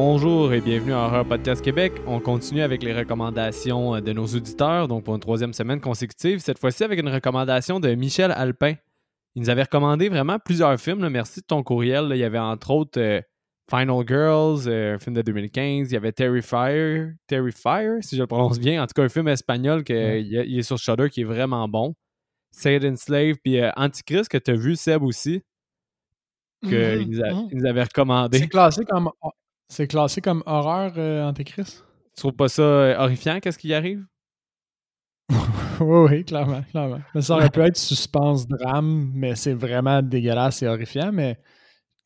Bonjour et bienvenue à Horror Podcast Québec. On continue avec les recommandations euh, de nos auditeurs, donc pour une troisième semaine consécutive, cette fois-ci avec une recommandation de Michel Alpin. Il nous avait recommandé vraiment plusieurs films. Merci de ton courriel. Il y avait entre autres euh, Final Girls, euh, un film de 2015. Il y avait Terrifier, Terrifier, si je le prononce bien. En tout cas, un film espagnol qui est sur Shudder qui est vraiment bon. Satan Slave, puis Antichrist que tu as vu, Seb aussi qu'il mm-hmm, nous, avait recommandé. C'est classé comme, c'est classé comme horreur euh, Antéchrist? Tu trouves pas ça euh, horrifiant, qu'est-ce qui arrive? oui, oui, clairement, clairement. Mais ça aurait pu être suspense-drame, mais c'est vraiment dégueulasse et horrifiant, mais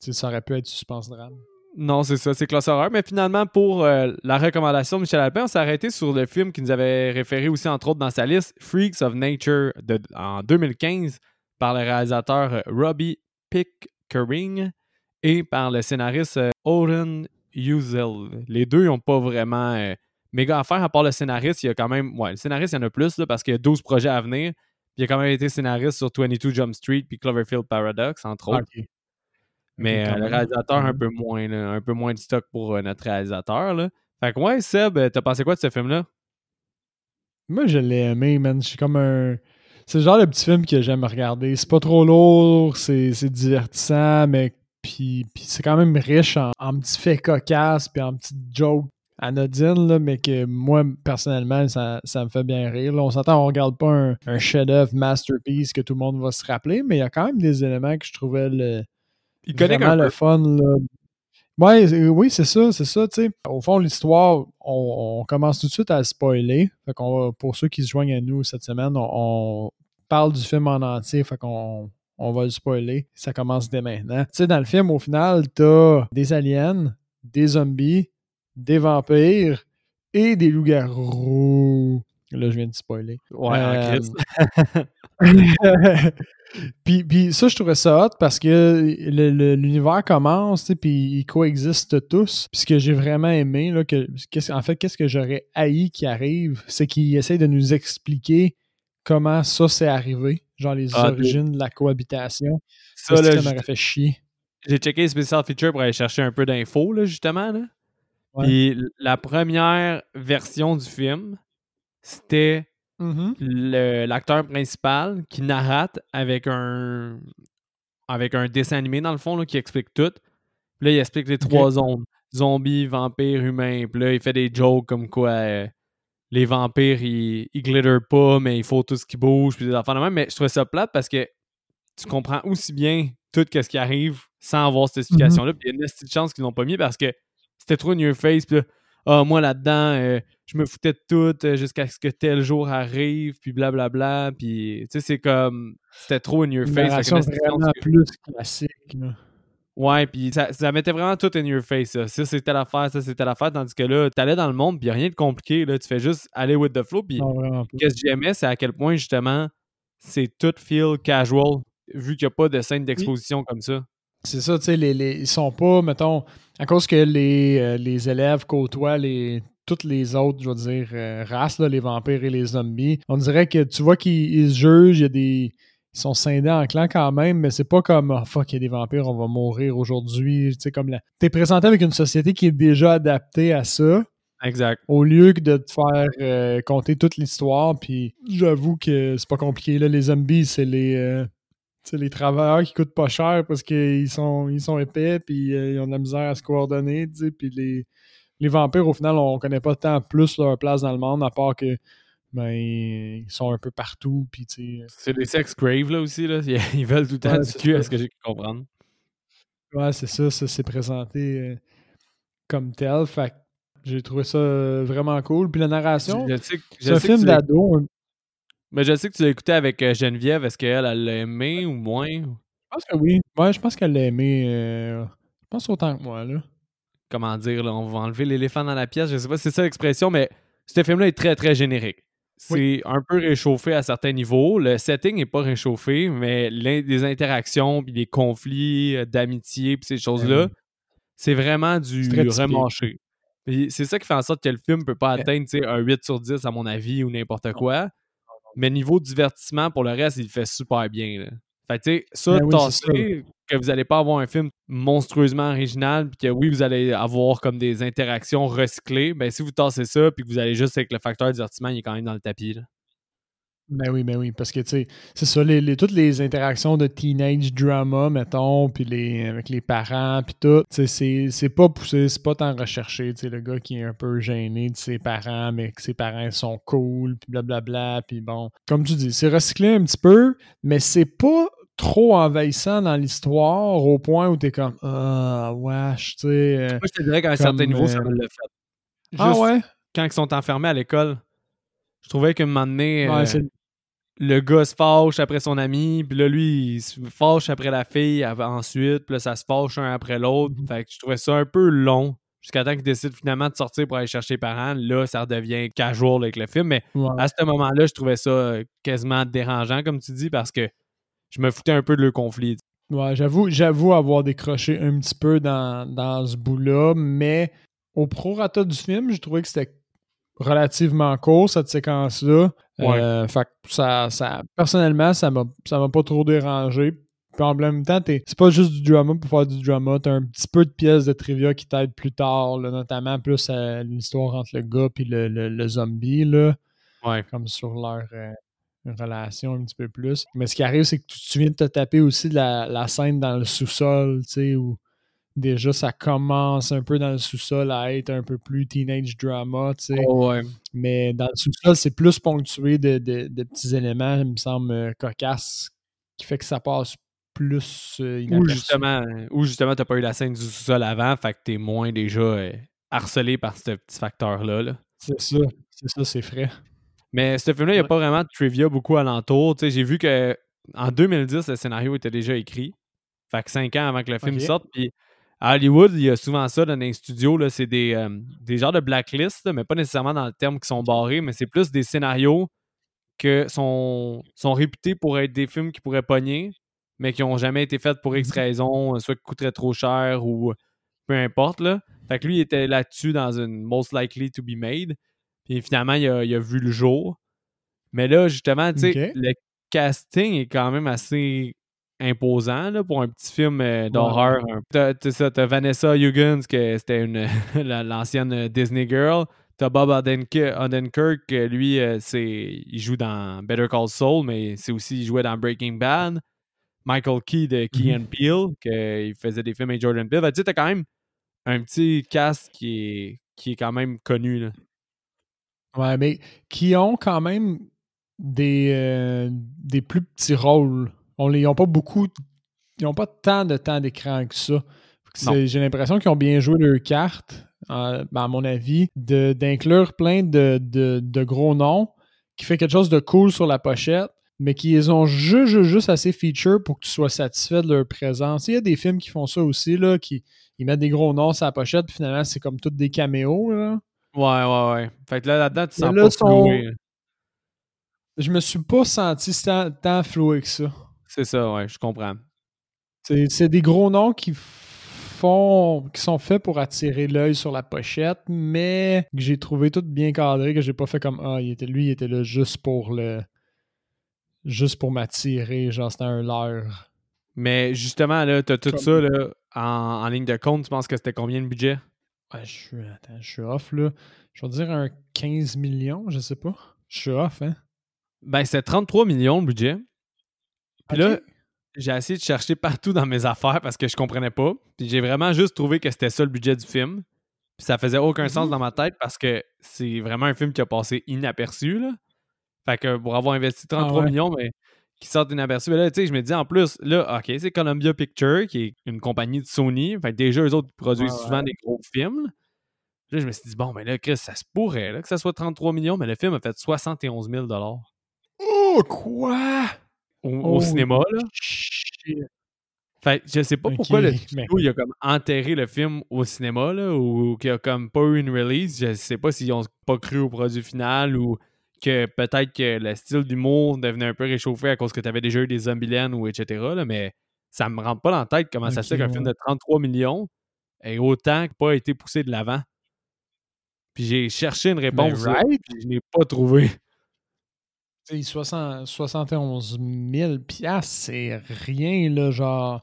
ça aurait pu être suspense-drame. Non, c'est ça, c'est classe horreur. Mais finalement, pour euh, la recommandation de Michel Alpin, on s'est arrêté sur le film qui nous avait référé aussi, entre autres, dans sa liste, Freaks of Nature, de, en 2015, par le réalisateur Robbie Pickering et par le scénariste Oren Uzel. Les deux n'ont pas vraiment euh, méga affaire, à part le scénariste. Il y a quand même. Ouais, le scénariste, il y en a plus parce qu'il y a 12 projets à venir. il a quand même été scénariste sur 22 Jump Street puis Cloverfield Paradox, entre autres. Mais euh, le réalisateur, un peu moins, un peu moins de stock pour euh, notre réalisateur. Là. Fait que ouais, Seb, t'as pensé quoi de ce film-là? Moi, je l'ai aimé, man. Je suis comme un. C'est le genre de petit film que j'aime regarder. C'est pas trop lourd, c'est divertissant, mais puis, c'est quand même riche en, petits faits cocasses, puis en petites jokes anodines, là, mais que moi, personnellement, ça, me fait bien rire. on s'entend, on regarde pas un, chef-d'œuvre masterpiece que tout le monde va se rappeler, mais il y a quand même des éléments que je trouvais le, il vraiment le fun. Là. Ouais, oui, c'est ça, c'est ça, tu sais. Au fond, l'histoire, on, commence tout de suite à spoiler. Fait qu'on pour ceux qui se joignent à nous cette semaine, on, on parle du film en entier. Fait qu'on on va le spoiler. Ça commence dès maintenant. Tu sais, dans le film, au final, t'as des aliens, des zombies, des vampires et des loups-garous. Là, je viens de spoiler. Ouais, euh... puis, puis ça, je trouvais ça hot parce que l'univers commence, puis ils coexistent tous. Puis ce que j'ai vraiment aimé, là, que, en fait, qu'est-ce que j'aurais haï qui arrive, c'est qu'ils essayent de nous expliquer comment ça s'est arrivé genre les ah, origines de la cohabitation. Ça, là, ça m'aurait fait chier. J'ai checké les special features pour aller chercher un peu d'infos, là, justement. Là. Puis la première version du film, c'était mm-hmm. l'acteur principal qui narrate avec un avec un dessin animé, dans le fond, là, qui explique tout. Puis là, il explique les trois zones. Zombies, vampires, humains. Puis là, il fait des jokes comme quoi... Euh, les vampires, ils, ils glitterent pas, mais il faut tout ce qui bouge, puis des enfants de même. Mais je trouvais ça plate parce que tu comprends aussi bien tout ce qui arrive sans avoir cette explication-là. Puis il y a une petite chance qu'ils l'ont pas mis parce que c'était trop your face. Puis ah, moi là-dedans, euh, je me foutais de tout euh, jusqu'à ce que tel jour arrive, puis blablabla. Puis tu sais, c'est comme. C'était trop your face. C'est vraiment plus classique. Ouais, puis ça, ça, mettait vraiment tout in your face. Ça, ça c'était l'affaire, ça c'était l'affaire. Tandis que là, t'allais dans le monde, puis rien de compliqué. Là, tu fais juste aller with the flow. Puis qu'est-ce que j'aimais, c'est à quel point justement c'est tout feel casual, vu qu'il n'y a pas de scène d'exposition comme ça. C'est ça, tu sais, les, les, ils sont pas, mettons, à cause que les, euh, les élèves côtoient les, toutes les autres, je veux dire, euh, races, là, les vampires et les zombies. On dirait que tu vois qu'ils se jugent, il y a des ils sont scindés en clan quand même, mais c'est pas comme oh, fuck, il y a des vampires, on va mourir aujourd'hui. Tu sais, comme la... T'es présenté avec une société qui est déjà adaptée à ça. Exact. Au lieu que de te faire euh, compter toute l'histoire, puis j'avoue que c'est pas compliqué. Là, les zombies, c'est les, euh, les travailleurs qui coûtent pas cher parce qu'ils sont, ils sont épais, puis euh, ils ont de la misère à se coordonner. Puis les, les vampires, au final, on connaît pas tant plus leur place dans le monde, à part que ben, ils sont un peu partout. Puis, c'est des sex grave là aussi. Là. Ils veulent tout le temps du cul, est-ce que j'ai pu comprendre? Ouais, c'est ça. Ça s'est présenté euh, comme tel. Fait j'ai trouvé ça euh, vraiment cool. Puis la narration, c'est un film d'ado. Mais je sais que tu l'as écouté avec euh, Geneviève. Est-ce qu'elle, elle l'a aimé ou moins? Je pense que oui. Ouais, je pense qu'elle l'a aimé. je pense autant que moi, là. Comment dire, là, on va enlever l'éléphant dans la pièce. Je sais pas si c'est ça l'expression, mais ce film-là est très, très générique. C'est un peu réchauffé à certains niveaux. Le setting n'est pas réchauffé, mais les interactions, puis les conflits euh, d'amitié, puis ces choses-là, c'est vraiment du remanché. C'est ça qui fait en sorte que le film ne peut pas atteindre un 8 sur 10, à mon avis, ou n'importe quoi. Mais niveau divertissement, pour le reste, il fait super bien. Fait tu sais, ça, ben que vous n'allez pas avoir un film monstrueusement original, puis que oui, vous allez avoir comme des interactions recyclées, ben si vous tassez ça, puis que vous allez juste avec le facteur divertissement, il est quand même dans le tapis. Là. Ben oui, ben oui, parce que tu sais, c'est ça, toutes les interactions de teenage drama, mettons, puis les, avec les parents, puis tout, c'est pas poussé, c'est pas tant recherché, tu sais, le gars qui est un peu gêné de ses parents, mais que ses parents sont cool, puis blablabla, puis bon, comme tu dis, c'est recyclé un petit peu, mais c'est pas trop envahissant dans l'histoire au point où t'es comme ah wesh tu sais moi je te dirais qu'à un certain niveau ça me l'a fait ah ouais? quand ils sont enfermés à l'école je trouvais qu'à un moment donné euh, le gars se fâche après son ami, puis là, lui, il se fâche après la fille ensuite, puis là, ça se fâche un après l'autre. Mhm. Fait que je trouvais ça un peu long. Jusqu'à temps qu'il décide finalement de sortir pour aller chercher les parents, là, ça redevient casual avec le film. Mais à ce moment-là, je trouvais ça euh, quasiment dérangeant, comme tu dis, parce que je me foutais un peu de le conflit. Ouais, j'avoue, j'avoue avoir décroché un petit peu dans, dans ce bout-là, mais au prorata du film, je trouvais que c'était relativement court, cette séquence-là. Euh, fait ça, ça, personnellement, ça m'a, ça m'a pas trop dérangé. Puis en même temps, c'est pas juste du drama pour faire du drama. T'as un petit peu de pièces de trivia qui t'aident plus tard, notamment plus à l'histoire entre le gars et le, le, zombie. Là, Comme sur leur euh, relation un petit peu plus. Mais ce qui arrive, c'est que tu, viens de te taper aussi de la, la scène dans le sous-sol, tu sais, où déjà ça commence un peu dans le sous-sol à être un peu plus teenage drama, tu sais. Oh, Mais dans le sous-sol, c'est plus ponctué de, de, petits éléments, il me semble, euh, cocasses, qui fait que ça passe plus euh, Ou justement, ou justement t'as pas eu la scène du sous-sol avant, fait que t'es moins déjà euh, harcelé par ce petit facteur-là. -là, c'est ça, c'est ça, c'est frais. Mais ce film-là, il n'y a pas vraiment de trivia beaucoup alentour. J'ai vu que en 2010, le scénario était déjà écrit. Fait que cinq ans avant que le film sorte. Puis à Hollywood, il y a souvent ça dans les studios. C'est des, euh, des genres de blacklist, mais pas nécessairement dans le terme qui sont barrés, mais c'est plus des scénarios que sont, sont réputés pour être des films qui pourraient pogner, mais qui n'ont jamais été faits pour X mhm. raison, soit qui coûteraient trop cher ou peu importe. Là. Fait que lui, il était là-dessus dans une Most Likely to be Made. Puis finalement, il a, vu le jour. Mais là, justement, tu sais, le casting est quand même assez imposant là, pour un petit film euh, d'horreur. T'as, t'as, Vanessa Huggens, que c'était une l'ancienne euh, Disney Girl. T'as Bob Odenkirk, lui, euh, c'est, il joue dans Better Call Saul, mais c'est aussi, il jouait dans Breaking Bad. Michael Key de Key mm-hmm. and Peele, qu'il faisait des films avec Jordan Peele. Tu sais, t'as quand même un petit cast qui est, qui est quand même connu. Là. Ouais, mais qui ont quand même des, des plus petits rôles ils n'ont pas beaucoup. Ils n'ont pas tant de temps d'écran que ça. J'ai l'impression qu'ils ont bien joué leur carte, ben, à mon avis, d'inclure plein de, gros noms qui fait quelque chose de cool sur la pochette, mais qui les ont juste, juste assez feature pour que tu sois satisfait de leur présence. Il y a des films qui font ça aussi, là, qui ils mettent des gros noms sur la pochette, puis finalement, c'est comme tous des caméos. Là. Ouais, ouais, ouais. Fait que là, là-dedans, tu sens pas sont... Je me suis pas senti tant, tant floué que ça. C'est ça, ouais, je comprends. C'est des gros noms qui font qui sont faits pour attirer l'œil sur la pochette, mais que j'ai trouvé tout bien cadré, que j'ai pas fait comme Ah, il était, lui, il était là juste pour le. juste pour m'attirer, genre c'était un leurre. Mais justement, là, t'as tout ça là, en, ligne de compte, tu penses que c'était combien de budget? Ouais, je suis. Attends, je suis off là. Je vais dire un 15 millions, je sais pas. Je suis off, hein? Ben, c'est 33 millions le budget. Puis là, j'ai essayé de chercher partout dans mes affaires parce que je comprenais pas. Puis j'ai vraiment juste trouvé que c'était ça le budget du film. Puis ça faisait aucun sens mhm. dans ma tête parce que c'est vraiment un film qui a passé inaperçu. Là. Fait que pour avoir investi 33 ah millions, mais qui sortent inaperçu. Mais là, tu sais, je me dis en plus, là, OK, c'est Columbia Pictures, qui est une compagnie de Sony. Fait que déjà, eux autres produisent souvent des gros films. Là, je me suis dit, bon, mais là, Chris, ça se pourrait là, que ça soit 33 millions, mais le film a fait 71 000 Oh, quoi? au, cinéma. Là. Fait je sais pas pourquoi le studio il a comme enterré le film au cinéma là, ou qu'il a comme pas eu une release. Je sais pas s'ils ont pas cru au produit final ou que peut-être que le style d'humour devenait un peu réchauffé à cause que tu avais déjà eu des Zombieland ou etc. Là, mais ça me rentre pas dans la tête comment ça se fait qu'un film de 33 millions ait autant pas été poussé de l'avant. Puis j'ai cherché une réponse, right? je n'ai pas trouvé. 60, 71 000 c'est rien, là, genre.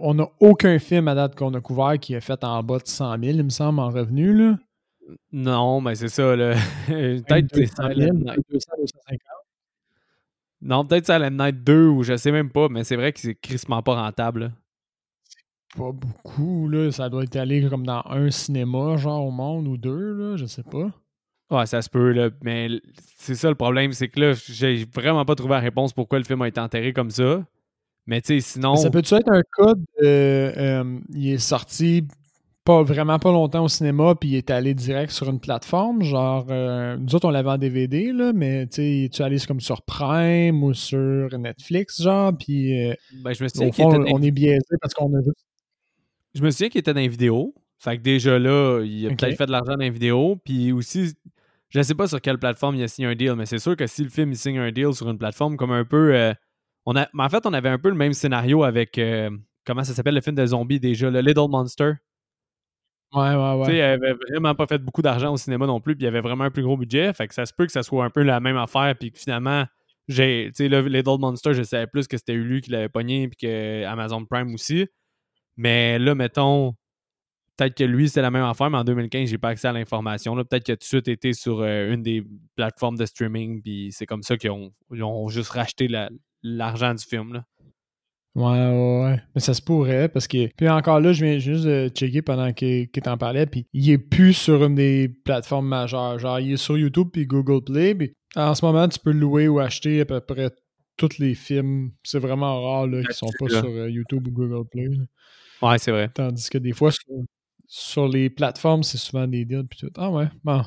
On n'a aucun film à date qu'on a couvert qui est fait en bas de 100 000, il me semble, en revenu. Là. Non, mais c'est ça. peut-être Non, peut-être Silent Night 2 ou je sais même pas, mais c'est vrai que c'est crissement pas rentable. Pas beaucoup, là. Ça doit être allé comme dans un cinéma, genre au monde ou deux, là, je sais pas. Ouais, ça se peut, là. Mais c'est ça le problème, c'est que là, j'ai vraiment pas trouvé la réponse pourquoi le film a été enterré comme ça. Mais tu sais, sinon. ça peut-tu être un cas de. Euh, il est sorti pas vraiment pas longtemps au cinéma, puis il est allé direct sur une plateforme. Genre, euh, nous autres, on l'avait en DVD, là, mais tu sais, tu allé comme sur Prime ou sur Netflix, genre, puis. Euh, ben, je me souviens on est biaisé parce qu'on a vu. Je me souviens qu'il était dans les vidéos. Fait que déjà là, il a peut-être fait de l'argent dans les vidéos. Puis aussi, je ne sais pas sur quelle plateforme il a signé un deal, mais c'est sûr que si le film il signe un deal sur une plateforme comme un peu. Euh, on a, mais en fait, on avait un peu le même scénario avec. Comment ça s'appelle le film de zombies déjà Le Little Monster? Ouais, ouais, ouais. Tu sais, il avait vraiment pas fait beaucoup d'argent au cinéma non plus, puis il avait vraiment un plus gros budget. Fait que ça se peut que ça soit un peu la même affaire, puis que finalement, j'ai. Tu sais, le Little Monster, je savais plus que c'était Ulu qui l'avait pogné, puis que Amazon Prime aussi. Mais là, mettons, Peut-être que lui, c'est la même affaire, mais en 2015, j'ai pas accès à l'information. Peut-être qu'il a tout de suite été sur euh, une des plateformes de streaming, puis c'est comme ça qu'ils ont, juste racheté l'argent du film. Là. Ouais, ouais, ouais. Mais ça se pourrait parce que. Puis encore là, je viens juste de checker pendant qu'il t'en parlait, puis il est plus sur une des plateformes majeures. Genre, il est sur YouTube puis Google Play. Puis en ce moment, tu peux louer ou acheter à peu près tous les films. C'est vraiment rare là, qu'ils sont pas sur euh, YouTube ou Google Play. Ouais, c'est vrai. Tandis que des fois, sur les plateformes, c'est souvent des deals. Puis tout. Ah ouais, bon.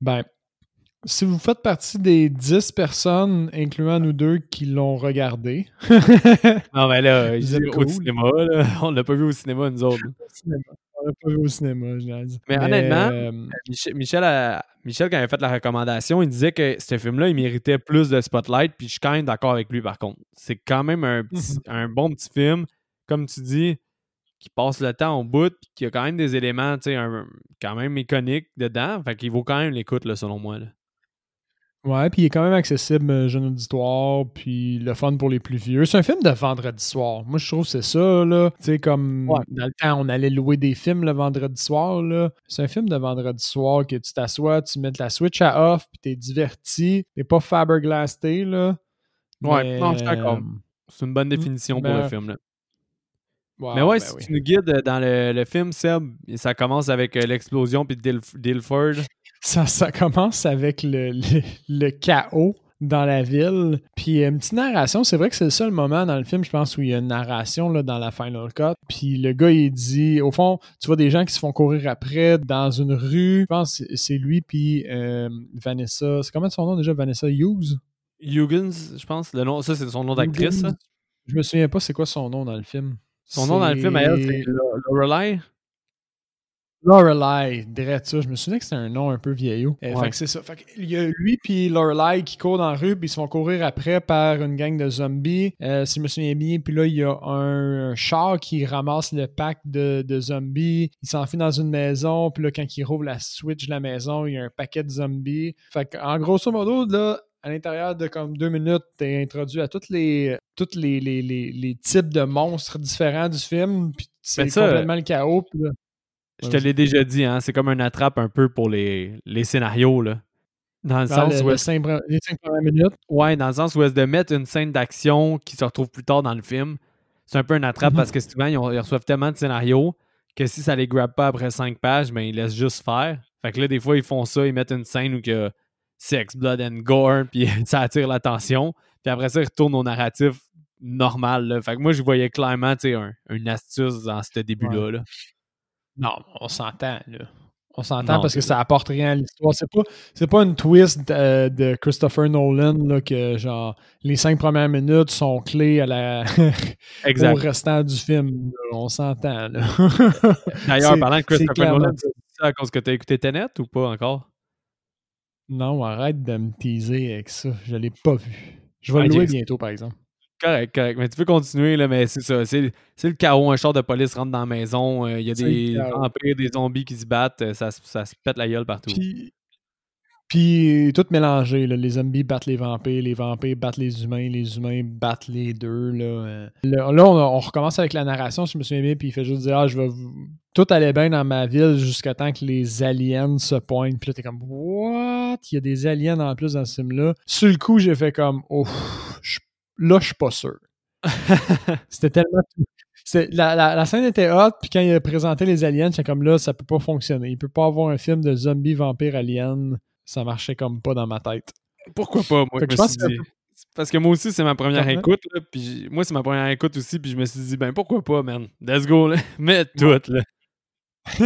Ben, si vous faites partie des 10 personnes, incluant nous deux, qui l'ont regardé. non, mais là, au cinéma, là. on l'a pas vu au cinéma, nous autres. On l'a pas vu au cinéma, je dit. Mais, honnêtement, euh, Michel, a, Michel, quand il a fait la recommandation, il disait que ce film-là, il méritait plus de spotlight, puis je suis quand même d'accord avec lui, par contre. C'est quand même un, petit, mhm. un bon petit film. Comme tu dis, qui passe le temps au bout, puis qui a quand même des éléments, tu sais, quand même iconiques dedans. Fait qu'il vaut quand même l'écoute, selon moi. Là. Ouais, puis il est quand même accessible, euh, jeune auditoire, puis le fun pour les plus vieux. C'est un film de vendredi soir. Moi, je trouve que c'est ça, là. Tu sais, comme dans le temps, on allait louer des films le vendredi soir, là. C'est un film de vendredi soir que tu t'assois, tu mets la Switch à off, puis t'es diverti. T'es pas Faberglasté, là. Ouais, non, je suis d'accord. Euh, c'est une bonne définition pour le film, là mais ouais, ben si tu nous guides euh, dans le, film, Seb, ça commence avec euh, l'explosion puis Dilford. Ça, ça commence avec le, le, chaos dans la ville. Puis euh, une petite narration, c'est vrai que c'est le seul moment dans le film, je pense, où il y a une narration là, dans la Final Cut. Puis le gars, il dit, au fond, tu vois des gens qui se font courir après dans une rue. Je pense que c'est lui, puis Vanessa. C'est comment son nom déjà, Vanessa Hughes? Huggins, je pense. Le nom, ça, c'est son nom d'actrice. Je me souviens pas c'est quoi son nom dans le film. Son nom dans le film, elle, c'est Lorelai. Lorelai, ça? Je me souviens que c'était un nom un peu vieillot. Euh, fait que c'est ça. Fait il y a lui puis Lorelai qui courent dans la rue, puis ils se font courir après par une gang de zombies. Euh, si je me souviens bien, puis là, il y a un, char qui ramasse le pack de, de zombies. Il s'enfuit dans une maison, puis là, quand il rouvre la switch de la maison, il y a un paquet de zombies. Fait que, en grosso modo, là, à l'intérieur de comme deux minutes, tu es introduit à tous les, toutes les, les, les, types de monstres différents du film. Puis c'est complètement le chaos. Je te l'ai déjà dit, hein, c'est comme un attrape un peu pour les, les scénarios. Là. Dans le sens où. les cinq premières minutes. Ouais, dans le sens où est de mettre une scène d'action qui se retrouve plus tard dans le film. C'est un peu un attrape mm-hmm. parce que souvent, ils, reçoivent tellement de scénarios que si ça les grabe pas après cinq pages, ben ils laissent juste faire. Fait que là, des fois, ils font ça, ils mettent une scène où que sex, blood and gore, puis ça attire l'attention. Puis après ça, il retourne au narratif normal. Fait que moi, je voyais clairement un, une astuce dans ce début-là. Non, on s'entend, là. On s'entend parce que ça apporte rien à l'histoire. C'est pas, c'est pas une twist de, Christopher Nolan là, que genre les cinq premières minutes sont clés à la au restant du film. On s'entend. D'ailleurs, parlant de Christopher Nolan, c'est ça à cause que tu as écouté Tenet ou pas encore? Non, arrête de me teaser avec ça. Je l'ai pas vu. Je vais le louer bientôt, par exemple. Correct, correct. Mais tu peux continuer, là, mais c'est ça. C'est, le chaos. Un char de police rentre dans la maison. Euh, il y a des vampires, des zombies qui se battent. Euh, ça, ça, se pète la gueule partout. Puis, Puis tout mélangé, là. les zombies battent les vampires, les vampires battent les humains, les humains battent les deux. Là, là, on, recommence avec la narration, si je me souviens bien, puis il fait juste dire Ah, je vais Tout allait bien dans ma ville jusqu'à temps que les aliens se pointent. Puis là, t'es comme What? Il y a des aliens en plus dans ce film-là. Sur le coup, j'ai fait comme Oh, là, je suis pas sûr. C'était tellement. La, la, la, scène était hot, puis quand il a présenté les aliens, c'est comme là, ça peut pas fonctionner. Il peut pas avoir un film de zombies, vampires, aliens ça marchait comme pas dans ma tête. Pourquoi pas, moi, je me suis dit. Parce que moi aussi, c'est ma première écoute. Là, puis moi, c'est ma première écoute aussi. Puis je me suis dit, ben pourquoi pas, man? Let's go, là. Mets tout, là.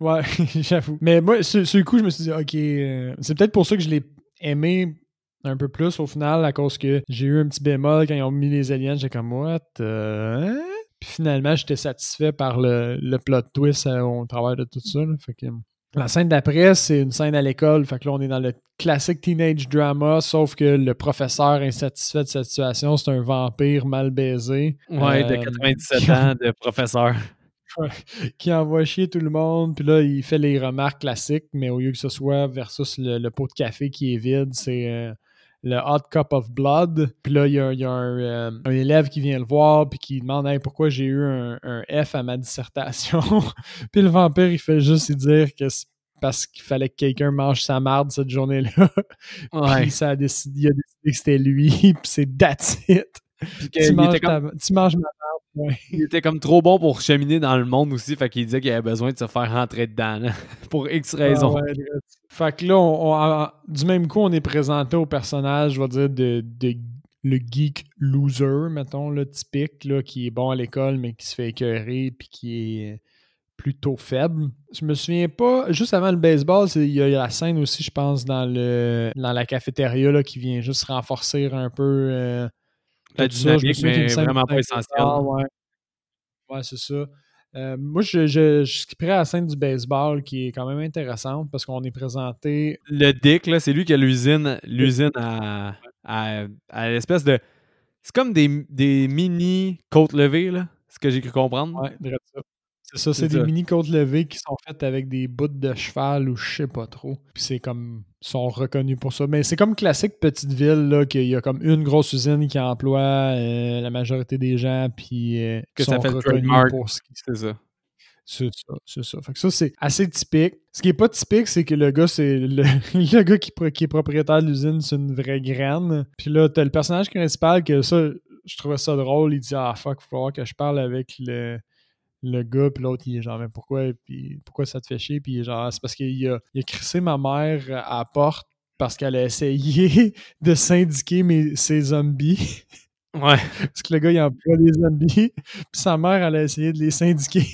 ouais, j'avoue. Mais moi, sur, le coup, je me suis dit, OK, euh, c'est peut-être pour ça que je l'ai aimé un peu plus au final, à cause que j'ai eu un petit bémol quand ils ont mis les aliens. J'ai comme, what? Euh, hein? Puis finalement, j'étais satisfait par le, le plot twist euh, au travers de tout ça. Là. Fait que, la scène d'après, c'est une scène à l'école. Fait que là, on est dans le classique teenage drama, sauf que le professeur insatisfait de cette situation, c'est un vampire mal baisé. Ouais, de 97 euh, ans de professeur. qui envoie chier tout le monde. Puis là, il fait les remarques classiques, mais au lieu que ce soit versus le, pot de café qui est vide, c'est euh, le Hot Cup of Blood. Puis là, il y a, euh, un, élève qui vient le voir puis qui demande pourquoi j'ai eu un, F à ma dissertation? puis le vampire, il fait juste dire que c'est parce qu'il fallait que quelqu'un mange sa marde cette journée-là. puis ça a décidé, il a décidé que c'était lui, puis c'est that's it. Tu manges, tu manges ma il était comme trop bon pour cheminer dans le monde aussi, fait qu'il disait qu'il avait besoin de se faire rentrer dedans, pour X ah raisons. fait que là, du même coup, on est présenté au personnage, je vais dire, de, le geek loser, mettons, le typique, là, qui est bon à l'école, mais qui se fait écœurer, puis qui est plutôt faible. Je me souviens pas, juste avant le baseball, il y, a la scène aussi, je pense, dans le dans la cafétéria là, qui vient juste renforcer un peu euh, la dynamique, mais vraiment pas essentielle. ouais, ouais c'est ça. Euh, moi, je, je, je skipperais la scène du baseball qui est quand même intéressante parce qu'on est présenté. Le Dick, là, c'est lui qui a l'usine, l'usine à, à, à l'espèce de. C'est comme des, des mini côtes levées, là, ce que j'ai cru comprendre. Ouais, ça. C'est ça, c'est des mini côtes levées qui sont faites avec des bouts de cheval ou je sais pas trop. Puis c'est comme. sont reconnus pour ça. Mais c'est comme classique petite ville, là, qu'il y a comme une grosse usine qui emploie euh, la majorité des gens, puis euh, que ça sont fait reconnus pour ce qui. C'est ça. C'est ça, c'est ça. Fait que ça, c'est assez typique. Ce qui est pas typique, c'est que le gars, c'est le, le, gars qui, qui est propriétaire de l'usine, c'est une vraie graine. Puis là, t'as le personnage principal que ça, je trouvais ça drôle. Il dit Ah fuck, il faut voir que je parle avec le, le gars, puis l'autre, il est genre, mais pourquoi, puis pourquoi ça te fait chier? Puis genre, c'est parce qu'il a, il a crissé ma mère à la porte parce qu'elle a essayé de syndiquer mes, ses zombies. Ouais. parce que le gars, il emploie des zombies, puis sa mère, elle a essayé de les syndiquer.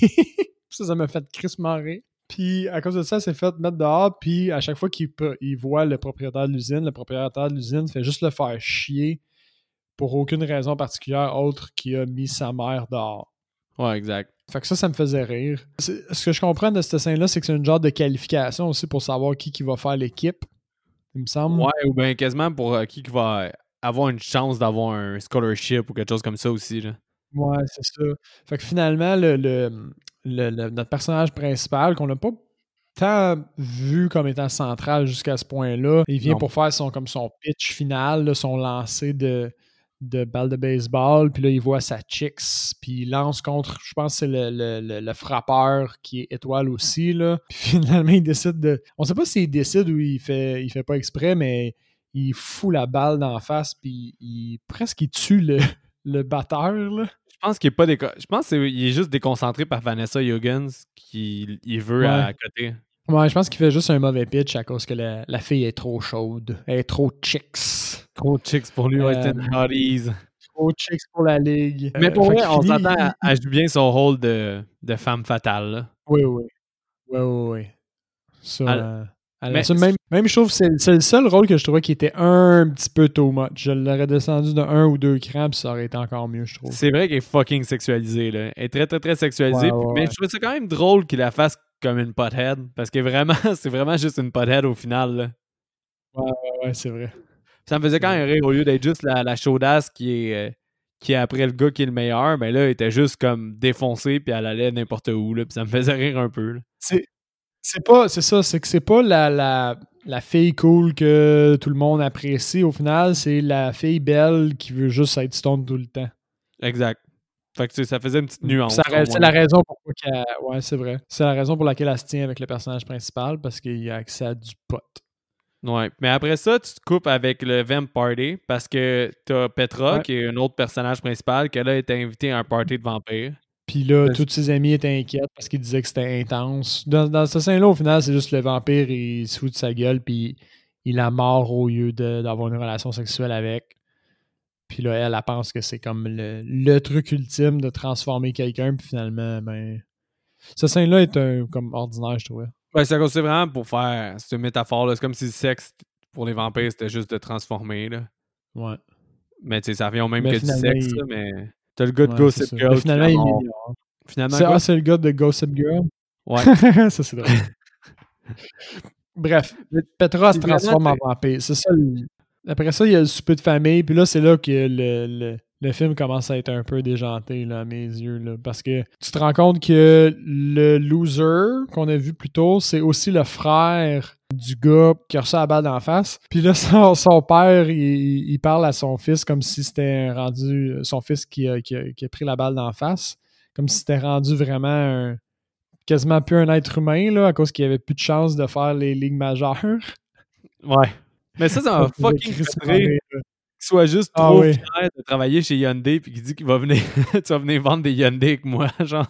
ça, ça m'a fait crissement rire. Puis à cause de ça, c'est fait mettre dehors. Puis à chaque fois qu'il il voit le propriétaire de l'usine, le propriétaire de l'usine fait juste le faire chier pour aucune raison particulière autre qu'il a mis sa mère dehors. Ouais, exact. Fait que ça, ça me faisait rire. Ce que je comprends de cette scène-là, c'est que c'est une genre de qualification aussi pour savoir qui, qui va faire l'équipe. Il me semble. Ouais, ou bien quasiment pour euh, qui, qui va avoir une chance d'avoir un scholarship ou quelque chose comme ça aussi. Là. Ouais, c'est ça. Fait que finalement, le, le, notre personnage principal, qu'on n'a pas tant vu comme étant central jusqu'à ce point-là, il vient pour faire son, comme son pitch final, son lancer de, de balle de baseball, puis là, il voit sa chicks, puis il lance contre, je pense que c'est le, le, frappeur qui est étoile aussi, là. Puis finalement, il décide de... On sait pas s'il décide ou il fait, il fait pas exprès, mais il fout la balle dans la face, puis il, presque il tue le, le batteur, là. Je pense qu'il est pas Je pense qu'il est juste déconcentré par Vanessa Huggins qui il veut à côté. Ouais, je pense qu'il fait juste un mauvais pitch à cause que la, la fille est trop chaude. Elle est trop chicks. Trop chicks pour lui, euh, Trop chicks pour la ligue. Mais pour vrai, on s'attend à, jouer bien son rôle de, de femme fatale. Là. Oui, oui. Oui, oui, oui. Ça, euh, même, même, je trouve que c'est le seul rôle que je trouvais qui était un petit peu too much. Je l'aurais descendu de un ou deux crans, puis ça aurait été encore mieux, je trouve. C'est vrai qu'elle est fucking sexualisée. Là. Elle est très, très, très sexualisée. mais je trouvais ça quand même drôle qu'il la fasse comme une pothead. Parce que vraiment, c'est vraiment juste une pothead au final. Là. Ouais, ouais, ouais, c'est vrai. Ça me faisait quand même rire au lieu d'être juste la, la chaudasse qui est, euh, qui est après le gars qui est le meilleur. Mais là, elle était juste comme défoncée puis elle allait n'importe où. Là, puis ça me faisait rire un peu. C'est C'est pas, c'est ça, c'est que c'est pas la, la, la, fille cool que tout le monde apprécie. Au final, c'est la fille belle qui veut juste être stone tout le temps. Exact. Fait que ça faisait une petite nuance. C'est la raison pour Ouais, c'est vrai. C'est la raison pour laquelle elle se tient avec le personnage principal parce qu'il a accès à du pot. Ouais. Mais après ça, tu te coupes avec le Vamp Party parce que t'as Petra, qui est un autre personnage principal, qui a été invité à un party de vampires. Puis là, tous ses amis étaient inquiets parce qu'ils disaient que c'était intense. Dans, dans ce scène-là, au final, c'est juste le vampire, il se fout de sa gueule, puis il a mort au lieu d'avoir une relation sexuelle avec. Puis là, elle, elle pense que c'est comme le, truc ultime de transformer quelqu'un, puis finalement, ben. Ce scène-là est un, comme ordinaire, je trouvais. Ouais, c'est vraiment pour faire cette métaphore. C'est comme si le sexe pour les vampires, c'était juste de transformer. Là. Ouais. Mais tu sais, ça revient au même que du sexe, mais. T'as le gars de Gossip Girl. Mais finalement, il est Finalement, ah, c'est le gars de Gossip Girl? Ouais. ça, c'est drôle. Bref, Petra se transforme en vampire. C'est ça. Après ça, il y a le souper de famille. Puis là, c'est là que le, le, film commence à être un peu déjanté là, à mes yeux. Là, parce que tu te rends compte que le loser qu'on a vu plus tôt, c'est aussi le frère du gars qui a reçu la balle d'en face. Puis là, son, père, il, parle à son fils comme si c'était rendu son fils qui a, qui a, pris la balle d'en face. Comme si c'était rendu vraiment quasiment plus un être humain, là, à cause qu'il avait plus de chance de faire les ligues majeures. Ouais. Mais ça, ça m'a fucking frustré qu'il soit juste ah trop fier de travailler chez Hyundai puis qu'il dit qu'il va venir, tu vas venir vendre des Hyundai avec moi, genre.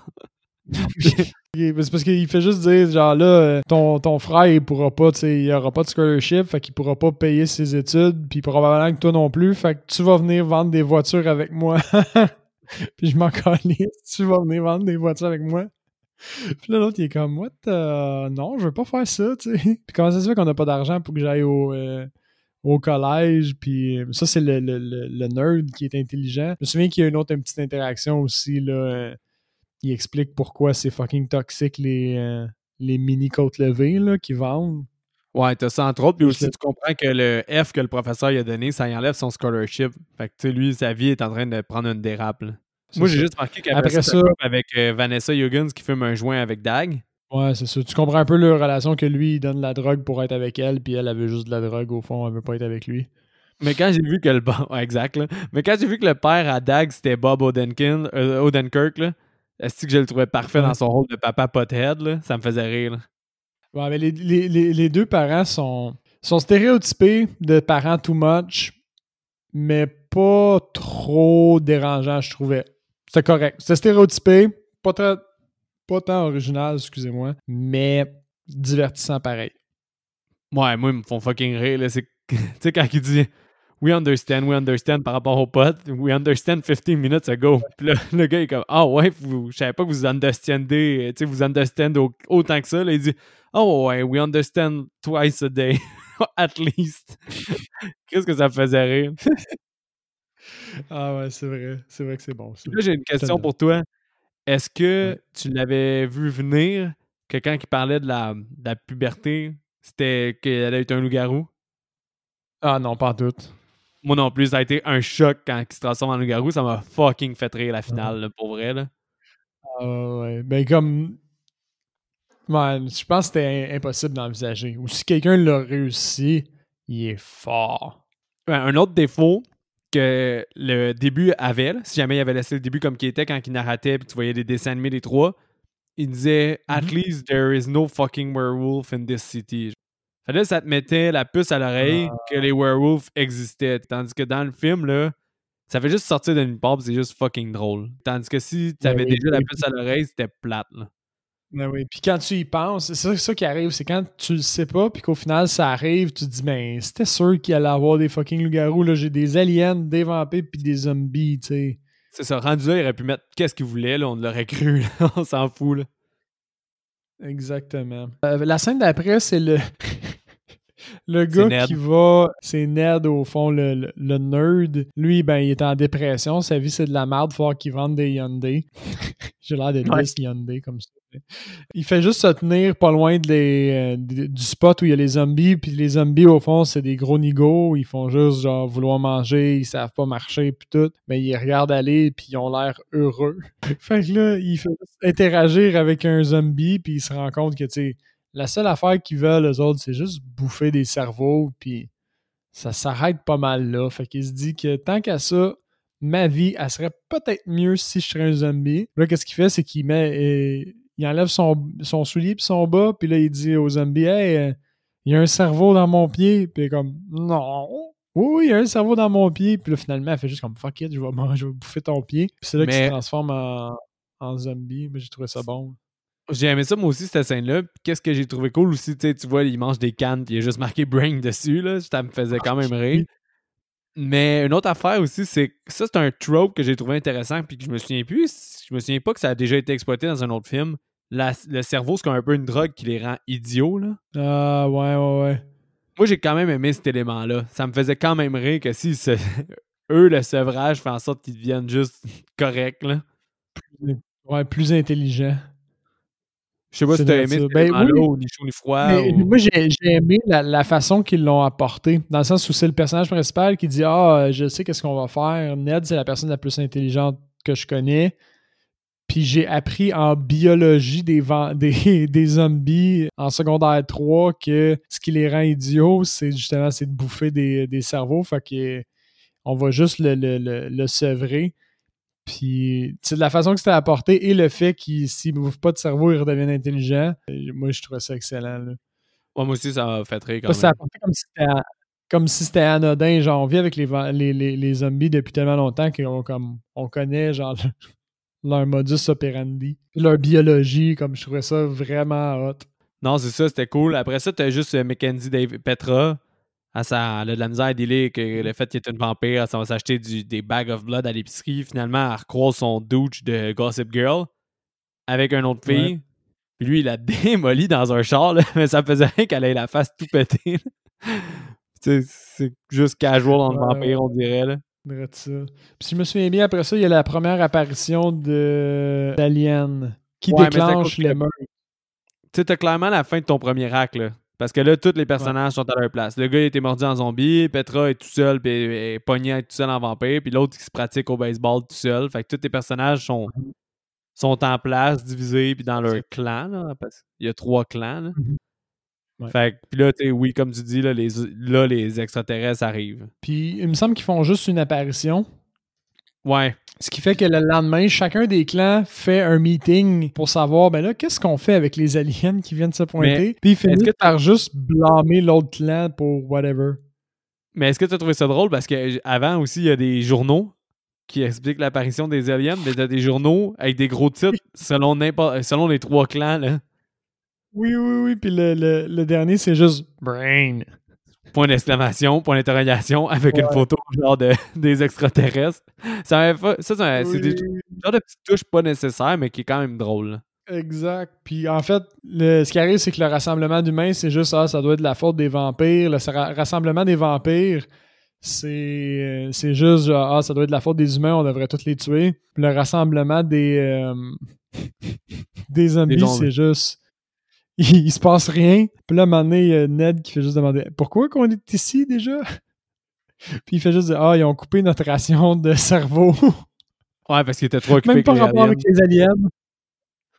c'est parce qu'il fait juste dire genre là euh, ton, ton frère il pourra pas tu sais il aura pas de scholarship fait qu'il pourra pas payer ses études puis probablement que toi non plus fait que tu vas venir vendre des voitures avec moi. Puis je m'en calisse tu vas venir vendre des voitures avec moi puis là, l'autre, il est comme, what? Euh, non, je veux pas faire ça, tu sais. Puis comment ça se fait qu'on a pas d'argent pour que j'aille au, euh, au collège? Puis ça, c'est le, le, le, nerd qui est intelligent. Je me souviens qu'il y a une autre une petite interaction aussi, là. Euh, il explique pourquoi c'est fucking toxique les, les mini côtes levées, là, qui vendent. Ouais, t'as ça entre autres. Puis aussi, tu comprends que le F que le professeur lui a donné, ça y enlève son scholarship. Fait que, tu sais, lui, sa vie est en train de prendre une dérape. Moi, j'ai juste marqué qu'après ça, avec euh, Vanessa Huggins qui fume un joint avec Dag. Ouais, c'est ça. Tu comprends un peu leur relation que lui, il donne de la drogue pour être avec elle, puis elle, elle veut juste de la drogue, au fond, elle veut pas être avec lui. Mais quand j'ai vu que le ouais, exact, là. Mais quand j'ai vu que le père à Dag, c'était Bob Odenkin, euh, Odenkirk, là, est-ce que je le trouvais parfait dans son rôle de papa pothead, là? Ça me faisait rire, là. Ouais, mais les, les, les, deux parents sont, sont stéréotypés de parents too much, mais pas trop dérangeants, je trouvais. C'est correct. C'est stéréotypé, pas, très, pas tant original, excusez-moi, mais divertissant pareil. Ouais, moi, ils me font fucking rire. Tu sais, quand il dit We understand, we understand par rapport au pote, we understand 15 minutes ago. Puis là, le gars est comme Ah oh, ouais, vous, je savais pas que vous understandez, tu sais, vous understand autant que ça. Là, il dit Oh ouais, we understand twice a day, at least. Qu'est-ce que ça me faisait rire? Ah ouais, c'est vrai. C'est vrai que c'est bon. Là, j'ai une question pour toi. Est-ce que tu l'avais vu venir, quelqu'un qui parlait de la, puberté, c'était qu'elle a été un loup-garou? Ah non, pas tout. Moi non plus, ça a été un choc quand il se transforme en loup-garou. Ça m'a fucking fait rire la finale, pour vrai. Là. Ah ouais. Ben comme. Man, je pense que c'était impossible d'envisager. Ou si quelqu'un l'a réussi, il est fort. un autre défaut, que le début avait, si jamais il avait laissé le début comme qu'il était quand il narratait, puis tu voyais des dessins animés des trois, il disait At mm-hmm. least there is no fucking werewolf in this city. Fait ça te mettait la puce à l'oreille que ah. les werewolves existaient. Tandis que dans le film, là, ça fait juste sortir d'une pop, c'est juste fucking drôle. Tandis que si tu avais déjà la puce à l'oreille, c'était plate. Là. Ben oui, puis quand tu y penses, c'est ça, qui arrive, c'est quand tu le sais pas, puis qu'au final ça arrive, tu te dis, ben c'était sûr qu'il allait avoir des fucking loups-garous, là, j'ai des aliens, des vampires, puis des zombies, tu sais. C'est ça, rendu là, il aurait pu mettre qu'est-ce qu'il voulait, là, on l'aurait cru, on s'en fout, là. Exactement. Euh, la scène d'après, c'est le. Le gars qui va, c'est Ned au fond, le, le, nerd. Lui, ben, il est en dépression. Sa vie, c'est de la merde. Faut qu'il vende des Hyundai. J'ai l'air de ouais. Hyundai comme ça. Il fait juste se tenir pas loin euh, du spot où il y a les zombies. Puis les zombies, au fond, c'est des gros nigauds. Ils font juste genre vouloir manger. Ils savent pas marcher. Puis tout. Mais ils regardent aller. Puis ils ont l'air heureux. fait que là, il fait interagir avec un zombie. Puis il se rend compte que, tu sais, la seule affaire qu'ils veulent, eux autres, c'est juste bouffer des cerveaux, puis ça s'arrête pas mal là. Fait qu'il se dit que tant qu'à ça, ma vie, elle serait peut-être mieux si je serais un zombie. Là, qu'est-ce qu'il fait, c'est qu'il met. il enlève son, son soulier puis son bas, puis là, il dit aux zombies Hey, il y a un cerveau dans mon pied. Puis comme Non. Oui, il y a un cerveau dans mon pied. Puis là, finalement, elle fait juste comme Fuck it, je vais, manger, je vais bouffer ton pied. Puis c'est là qu'il se transforme en, en zombie. Mais j'ai trouvé ça bon. J'ai aimé ça, moi aussi, cette scène-là. Qu'est-ce que j'ai trouvé cool aussi, tu vois, il mange des cannes, il y a juste marqué Brain dessus, là. Ça me faisait quand même rire. Mais une autre affaire aussi, c'est que ça, c'est un trope que j'ai trouvé intéressant, puis que je me souviens plus. Je me souviens pas que ça a déjà été exploité dans un autre film. le cerveau, c'est comme un peu une drogue qui les rend idiots, là. Ah, ouais, ouais, ouais. Moi, j'ai quand même aimé cet élément-là. Ça me faisait quand même rire que si eux, le sevrage fait en sorte qu'ils deviennent juste corrects, là. Ouais, plus intelligents. Je sais pas si t'as aimé ce ben, oui, ni chaud ni froid. Moi, j'ai aimé la, façon qu'ils l'ont apporté. Dans le sens où c'est le personnage principal qui dit Ah, je sais qu'est-ce qu'on va faire. Ned, c'est la personne la plus intelligente que je connais. Puis j'ai appris en biologie des, des, des, zombies en secondaire 3 que ce qui les rend idiots, c'est justement c'est de bouffer des, des cerveaux. Fait qu'on va juste le, le, le sevrer. Puis, de la façon que c'était apporté et le fait qu'il s'il ne bouffe pas de cerveau, il redevienne intelligent, euh, moi, je trouvais ça excellent. Là. moi aussi, ça m'a fait rire quand même. Ça apporté comme si c'était comme si c'était anodin. Genre, on vit avec les, les, les, zombies depuis tellement longtemps qu'on comme, on connaît genre leur modus operandi, leur biologie, comme je trouvais ça vraiment hot. Non, c'est ça, c'était cool. Après ça, t'as juste euh, Mackenzie Dave Petra, elle, a de la misère à délire que le fait qu'il est une vampire, elle va s'acheter des bags of blood à l'épicerie. Finalement, elle recroise son douche de Gossip Girl avec une autre fille. Puis lui, il a démoli dans un char, mais ça faisait rien qu'elle ait la face tout pétée. c'est juste casual dans le vampire, on dirait. Là. Ça. Puis si je me souviens bien, après ça, il y a la première apparition de d'Alien qui déclenche les meurtres. Tu sais, t'as clairement la fin de ton premier acte, là. Parce que là, tous les personnages sont à leur place. Le gars, il était mordu en zombie, Petra est tout seul, puis est pogné à être tout seul en vampire, puis l'autre qui se pratique au baseball tout seul. Fait que tous les personnages sont, sont en place, divisés, puis dans leur clan. Là, parce qu'il y a trois clans. Là. Mm-hmm. Fait que, puis là, oui, comme tu dis, là, les, là, les extraterrestres arrivent. Puis il me semble qu'ils font juste une apparition. Ouais. Ce qui fait que le lendemain, chacun des clans fait un meeting pour savoir, ben là, qu'est-ce qu'on fait avec les aliens qui viennent se pointer? Puis il finit que par juste blâmer l'autre clan pour whatever. Mais est-ce que tu as trouvé ça drôle? Parce qu'avant aussi, il y a des journaux qui expliquent l'apparition des aliens, mais il y a des journaux avec des gros titres selon, selon les trois clans. Là. Oui, oui, oui. Puis le, le dernier, c'est juste Brain point d'exclamation, point d'interrogation, avec une photo genre de, des extraterrestres. Ça, ça c'est des genre de petites touches pas nécessaires, mais qui est quand même drôle. Exact. Puis en fait, ce qui arrive, c'est que le rassemblement d'humains, c'est juste ça, ah, ça doit être de la faute des vampires. Le rassemblement des vampires, c'est c'est juste genre, ah, ça doit être de la faute des humains, on devrait tous les tuer. Puis le rassemblement des, euh, des zombies, c'est juste il, se passe rien. Puis là, à un moment donné, il y a Ned qui fait juste demander Pourquoi qu'on est ici déjà Puis il fait juste dire Ah, ils ont coupé notre ration de cerveau. Ouais, parce qu'ils étaient trop occupés Même pas rapport avec les aliens.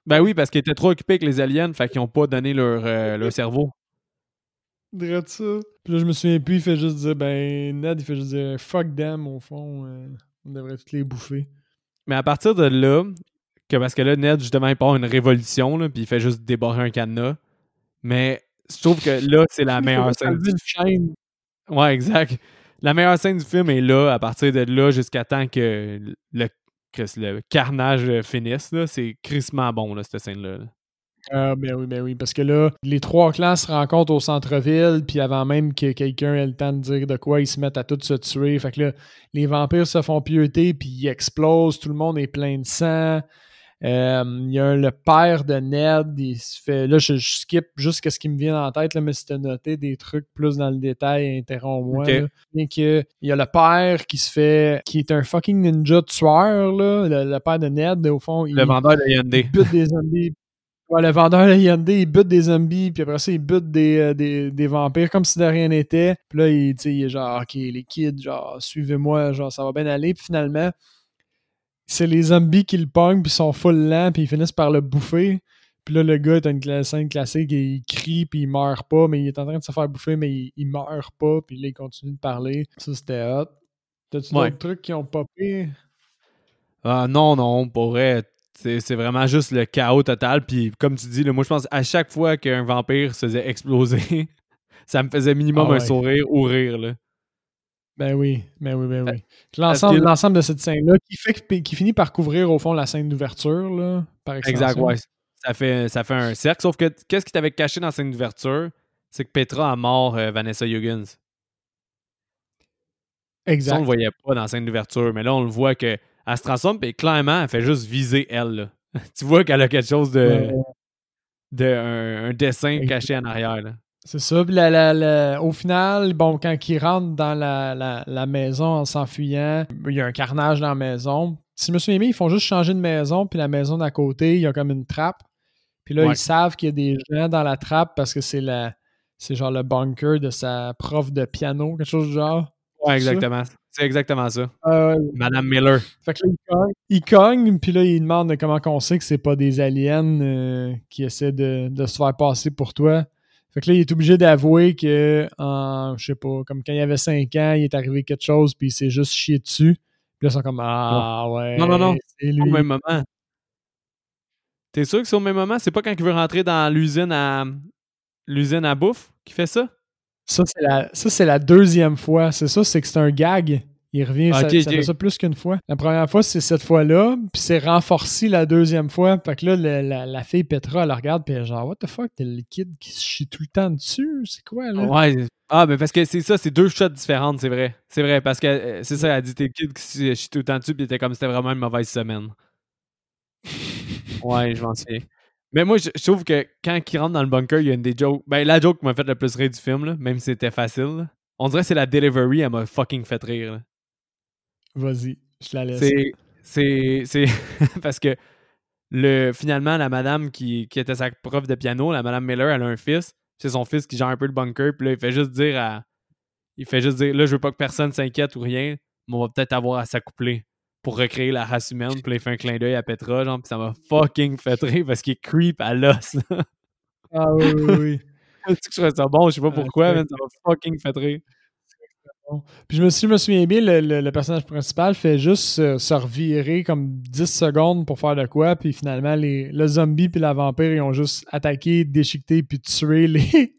Ben oui, parce qu'ils étaient trop occupés avec les aliens, fait qu'ils n'ont pas donné leur, euh, leur cerveau. Drette ça. Puis là, je me souviens plus, il fait juste dire Ben, Ned, il fait juste dire Fuck them, au fond. Euh, on devrait tous les bouffer. Mais à partir de là, que parce que là, Ned, justement, il part une révolution, là, puis il fait juste débarrer un cadenas. Mais je trouve que là, c'est la meilleure scène. Du film. Ouais, exact. La meilleure scène du film est là, à partir de là, jusqu'à temps que le, que le carnage finisse. C'est crissement bon, là, cette scène-là. Ah, ben oui, ben oui, parce que là, les trois clans se rencontrent au centre-ville, puis avant même que quelqu'un ait le temps de dire de quoi, ils se mettent à tous se tuer. Fait que là, les vampires se font pieuter, puis ils explosent, tout le monde est plein de sang. Euh, il y a le père de Ned, il se fait. Là, je, skip juste ce qui me vient en tête, là, mais si tu noté des trucs plus dans le détail, interromps-moi. il y a le père qui se fait. qui est un fucking ninja tueur, là, le, père de Ned, au fond. Le vendeur de Hyundai. Il bute des zombies. Ouais, le vendeur de Hyundai, il bute des zombies, puis après ça, il bute des, euh, des, des vampires comme si de rien n'était. Puis là, il, il est genre, OK, les kids, genre, suivez-moi, genre, ça va bien aller. Puis finalement, c'est les zombies qui le pognent, puis sont full lents, puis ils finissent par le bouffer. Puis là, le gars, t'as une scène classique, il crie, puis il meurt pas, mais il est en train de se faire bouffer, mais il, il meurt pas, puis là, il continue de parler. Ça, c'était hot. T'as-tu d'autres trucs qui ont popé? Ah non, non, pour vrai, c'est vraiment juste le chaos total. Puis comme tu dis, moi je pense à chaque fois qu'un vampire se faisait exploser, ça me faisait minimum ah un sourire ou rire. Là. Ben oui, ben oui, ben oui. L'ensemble de cette scène-là qui, fait, qui finit par couvrir au fond la scène d'ouverture, là, par extension. Exact, ouais. Ça fait, ça fait un cercle. Sauf que qu'est-ce qui t'avait caché dans la scène d'ouverture? C'est que Petra a mort euh, Vanessa Huggins. Exact. Ça, on le voyait pas dans la scène d'ouverture, mais là, on le voit qu'elle se transforme, et clairement, elle fait juste viser elle. tu vois qu'elle a quelque chose de. de un, dessin caché en arrière. Là. C'est ça. Au final, bon, quand ils rentrent dans la, maison en s'enfuyant, il y a un carnage dans la maison. Si je me souviens bien, ils font juste changer de maison, puis la maison d'à côté, il y a comme une trappe. Puis là, ils savent qu'il y a des gens dans la trappe parce que c'est la c'est genre le bunker de sa prof de piano, quelque chose du genre. Ouais, exactement. C'est exactement ça. Madame Miller. Fait que là, il cogne, il cogne, puis là, il demande comment on sait que c'est pas des aliens euh, qui essaient de, de, se faire passer pour toi. Fait que là, il est obligé d'avouer que, en, je sais pas, comme quand il avait 5 ans, il est arrivé quelque chose, puis il s'est juste chié dessus. Puis là, ils sont comme Ah ouais. Non, non, non. C'est Au même moment. T'es sûr que c'est au même moment? C'est pas quand il veut rentrer dans l'usine à l'usine à bouffe qui fait ça? Ça, c'est la, ça, la deuxième fois. C'est ça, c'est que c'est un gag. Il revient, ça, fait ça plus qu'une fois. La première fois, c'est cette fois-là, puis c'est renforcé la deuxième fois. Fait que là, la, la, fille Petra, elle regarde, puis elle est genre, What the fuck, t'es le kid qui se chie tout le temps dessus? C'est quoi, là? Ouais. Ah, mais parce que c'est ça, c'est deux shots différentes, c'est vrai. C'est vrai, parce que euh, c'est ça, elle a dit, t'es le kid qui se chie tout le temps dessus, puis était comme c'était vraiment une mauvaise semaine. ouais, je m'en souviens. Mais moi, je, trouve que quand il rentre dans le bunker, il y a une des jokes. Ben, la joke qui m'a fait le plus rire du film, là, même si c'était facile. On dirait que c'est la delivery, elle m'a fucking fait rire. Vas-y, je la laisse. C'est. C'est. parce que le, finalement, la madame qui, qui, était sa prof de piano, la madame Miller, elle a un fils. C'est son fils qui gère un peu le bunker. Puis là, il fait juste dire à. Il fait juste dire là, je veux pas que personne s'inquiète ou rien, mais on va peut-être avoir à s'accoupler pour recréer la race humaine. Puis là, il fait un clin d'œil à Petra, genre, puis ça m'a fucking fait rire parce qu'il est creep à l'os. ah oui, oui, oui. je ça bon, je sais pas pourquoi, mais ça m'a fucking fait rire. Puis je me, suis, me souviens bien, le, personnage principal fait juste se, revirer comme 10 secondes pour faire de quoi, puis finalement, les, le zombie puis la vampire, ils ont juste attaqué, déchiqueté, puis tué les,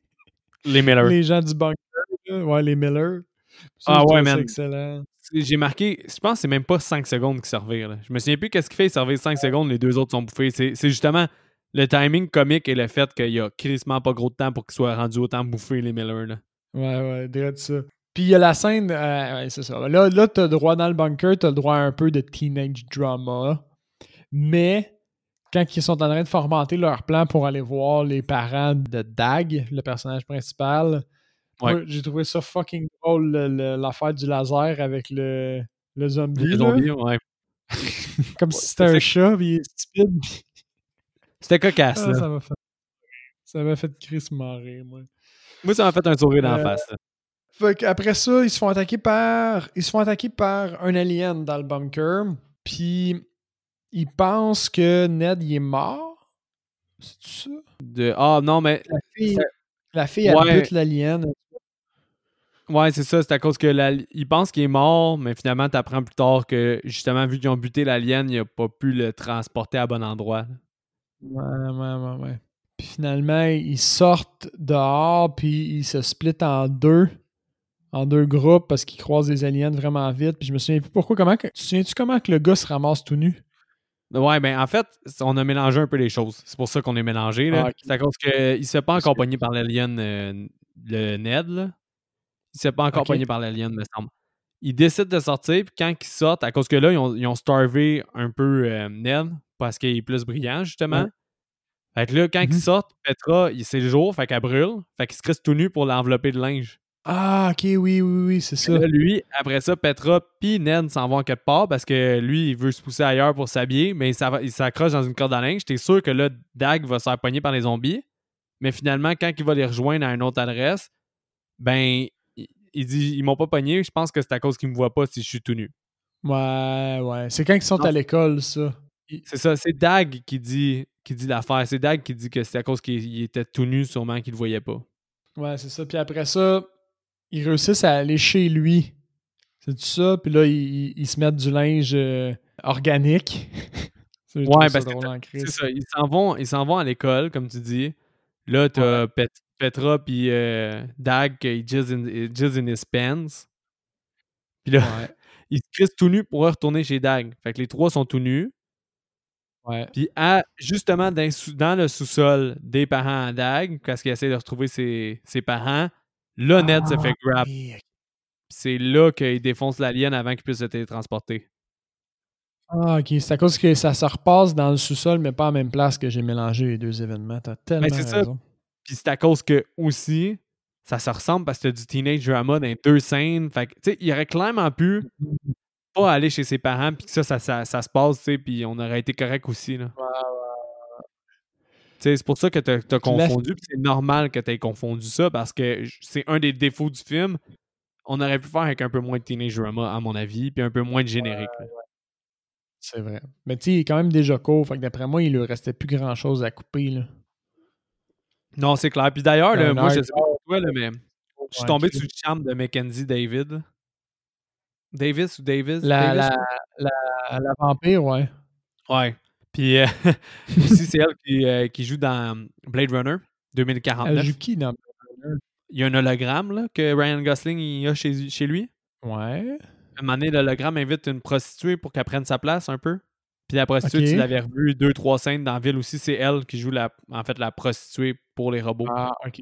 les Miller. Les gens du bunker. Ouais, les Miller. ah ouais, man. C'est excellent. J'ai marqué, je pense que c'est même pas 5 secondes qui servirent. Je me souviens plus qu'est-ce qu'il fait, il servir 5 secondes, les deux autres sont bouffés. C'est justement le timing comique et le fait qu'il y a crissement pas gros de temps pour qu'ils soient rendus autant bouffés, les Miller. Là. Ouais, ouais, direct ça. Puis il y a la scène, euh, c'est ça. Là, là t'as le droit dans le bunker, t'as le droit à un peu de teenage drama. Mais quand ils sont en train de formenter leur plan pour aller voir les parents de Dag, le personnage principal, j'ai trouvé ça fucking drôle, l'affaire du laser avec le, le zombie. Le zombie, ouais. Comme si c'était un chat, puis il est stupide. C'était cocasse, ah, Ça m'a fait, ça fait Chris marrer, moi. Moi, ça m'a fait un sourire dans la euh, face. après ça, ils se font attaquer par. Ils se font attaquer par un alien dans le bunker. Puis ils pensent que Ned il est mort. C'est ça? De... Ah non, mais. La fille, la fille elle bute l'alien. Ouais, c'est ça. C'est à cause que la... il pense qu'il est mort, mais finalement, tu apprends plus tard que justement, vu qu'ils ont buté l'alien, il a pas pu le transporter à bon endroit. Ouais, ouais, ouais, ouais. Puis finalement, ils sortent dehors, puis ils se splitent en deux en deux groupes parce qu'ils croisent des aliens vraiment vite. Puis je me souviens plus pourquoi. Comment que, tu te souviens-tu comment que le gars se ramasse tout nu? Ouais, ben en fait, on a mélangé un peu les choses. C'est pour ça qu'on est mélangé. Ah, c'est à cause qu'il se fait pas accompagner par l'alien euh, le Ned. Là. Il se fait pas accompagner par l'alien, me semble. Il décide de sortir, puis quand ils sortent, à cause que là, ils ont, ils ont starvé un peu euh, Ned parce qu'il est plus brillant, justement. Fait que là, quand ils mm-hmm. sortent, Petra, c'est le jour, fait qu'elle brûle. Fait qu'il se reste tout nu pour l'envelopper de linge. Ah, ok, oui, oui, oui, c'est ça. lui, après ça, Petra puis Ned s'en vont quelque part parce que lui, il veut se pousser ailleurs pour s'habiller, mais il s'accroche dans une corde à linge. T'es sûr que là, Dag va se faire pogner par les zombies. Mais finalement, quand il va les rejoindre à une autre adresse, ben, il, dit Ils m'ont pas pogné, je pense que c'est à cause qu'ils me voient pas si je suis tout nu. Ouais, ouais. C'est quand ils sont à l'école, ça. C'est ça, c'est Dag qui dit, qui dit l'affaire. C'est Dag qui dit que c'est à cause qu'il était tout nu, sûrement qu'il le voyait pas. Ouais, c'est ça. Puis après ça, ils réussissent à aller chez lui. C'est tout ça. Puis là, ils, se mettent du linge euh, organique. ouais, parce que c'est ça. Ils s'en vont, ils s'en vont à l'école, comme tu dis. Là, t'as Petra puis euh, Dag qui jizz in, in his pants. Puis là, ils se crissent tout nus pour retourner chez Dag. Fait que les trois sont tout nus. Ouais. Puis à, justement, dans, le sous-sol des parents à Dag, parce qu'il essaie de retrouver ses, parents, là, Ned se fait grab. Ah, c'est là qu'il défonce l'alien avant qu'il puisse se télétransporter. Ah, ok. C'est à cause que ça se repasse dans le sous-sol, mais pas en même place que j'ai mélangé les deux événements. T'as tellement mais raison. Ça. Puis c'est à cause que aussi, ça se ressemble parce que t'as du teenage drama dans les deux scènes. Fait que, tu sais, il aurait clairement pu mm-hmm pas aller chez ses parents, puis que ça, ça, ça, se passe, tu sais, puis on aurait été correct aussi. Là. C'est pour ça que tu as, confondu, c'est normal que tu aies confondu ça, parce que c'est un des défauts du film. On aurait pu faire avec un peu moins de teenage drama, à mon avis, puis un peu moins de générique. c'est vrai. Mais tu sais, il est quand même déjà court, fait que d'après moi, il lui restait plus grand chose à couper. Là. Non, c'est clair. Puis d'ailleurs, moi, je sais pas mais je suis tombé sur le charme de Mackenzie David. Davis ou Davis? La, La, la, vampire, ouais. Ouais. Puis euh, aussi, c'est elle qui, euh, qui, joue dans Blade Runner 2049. Elle joue qui dans Blade Runner? Il y a un hologramme là, que Ryan Gosling il a chez, chez lui. Ouais. Un moment donné, l'hologramme invite une prostituée pour qu'elle prenne sa place un peu. Puis la prostituée, tu l'avais revu deux, trois scènes dans la ville aussi. C'est elle qui joue la, en fait la prostituée pour les robots. Ah, ok.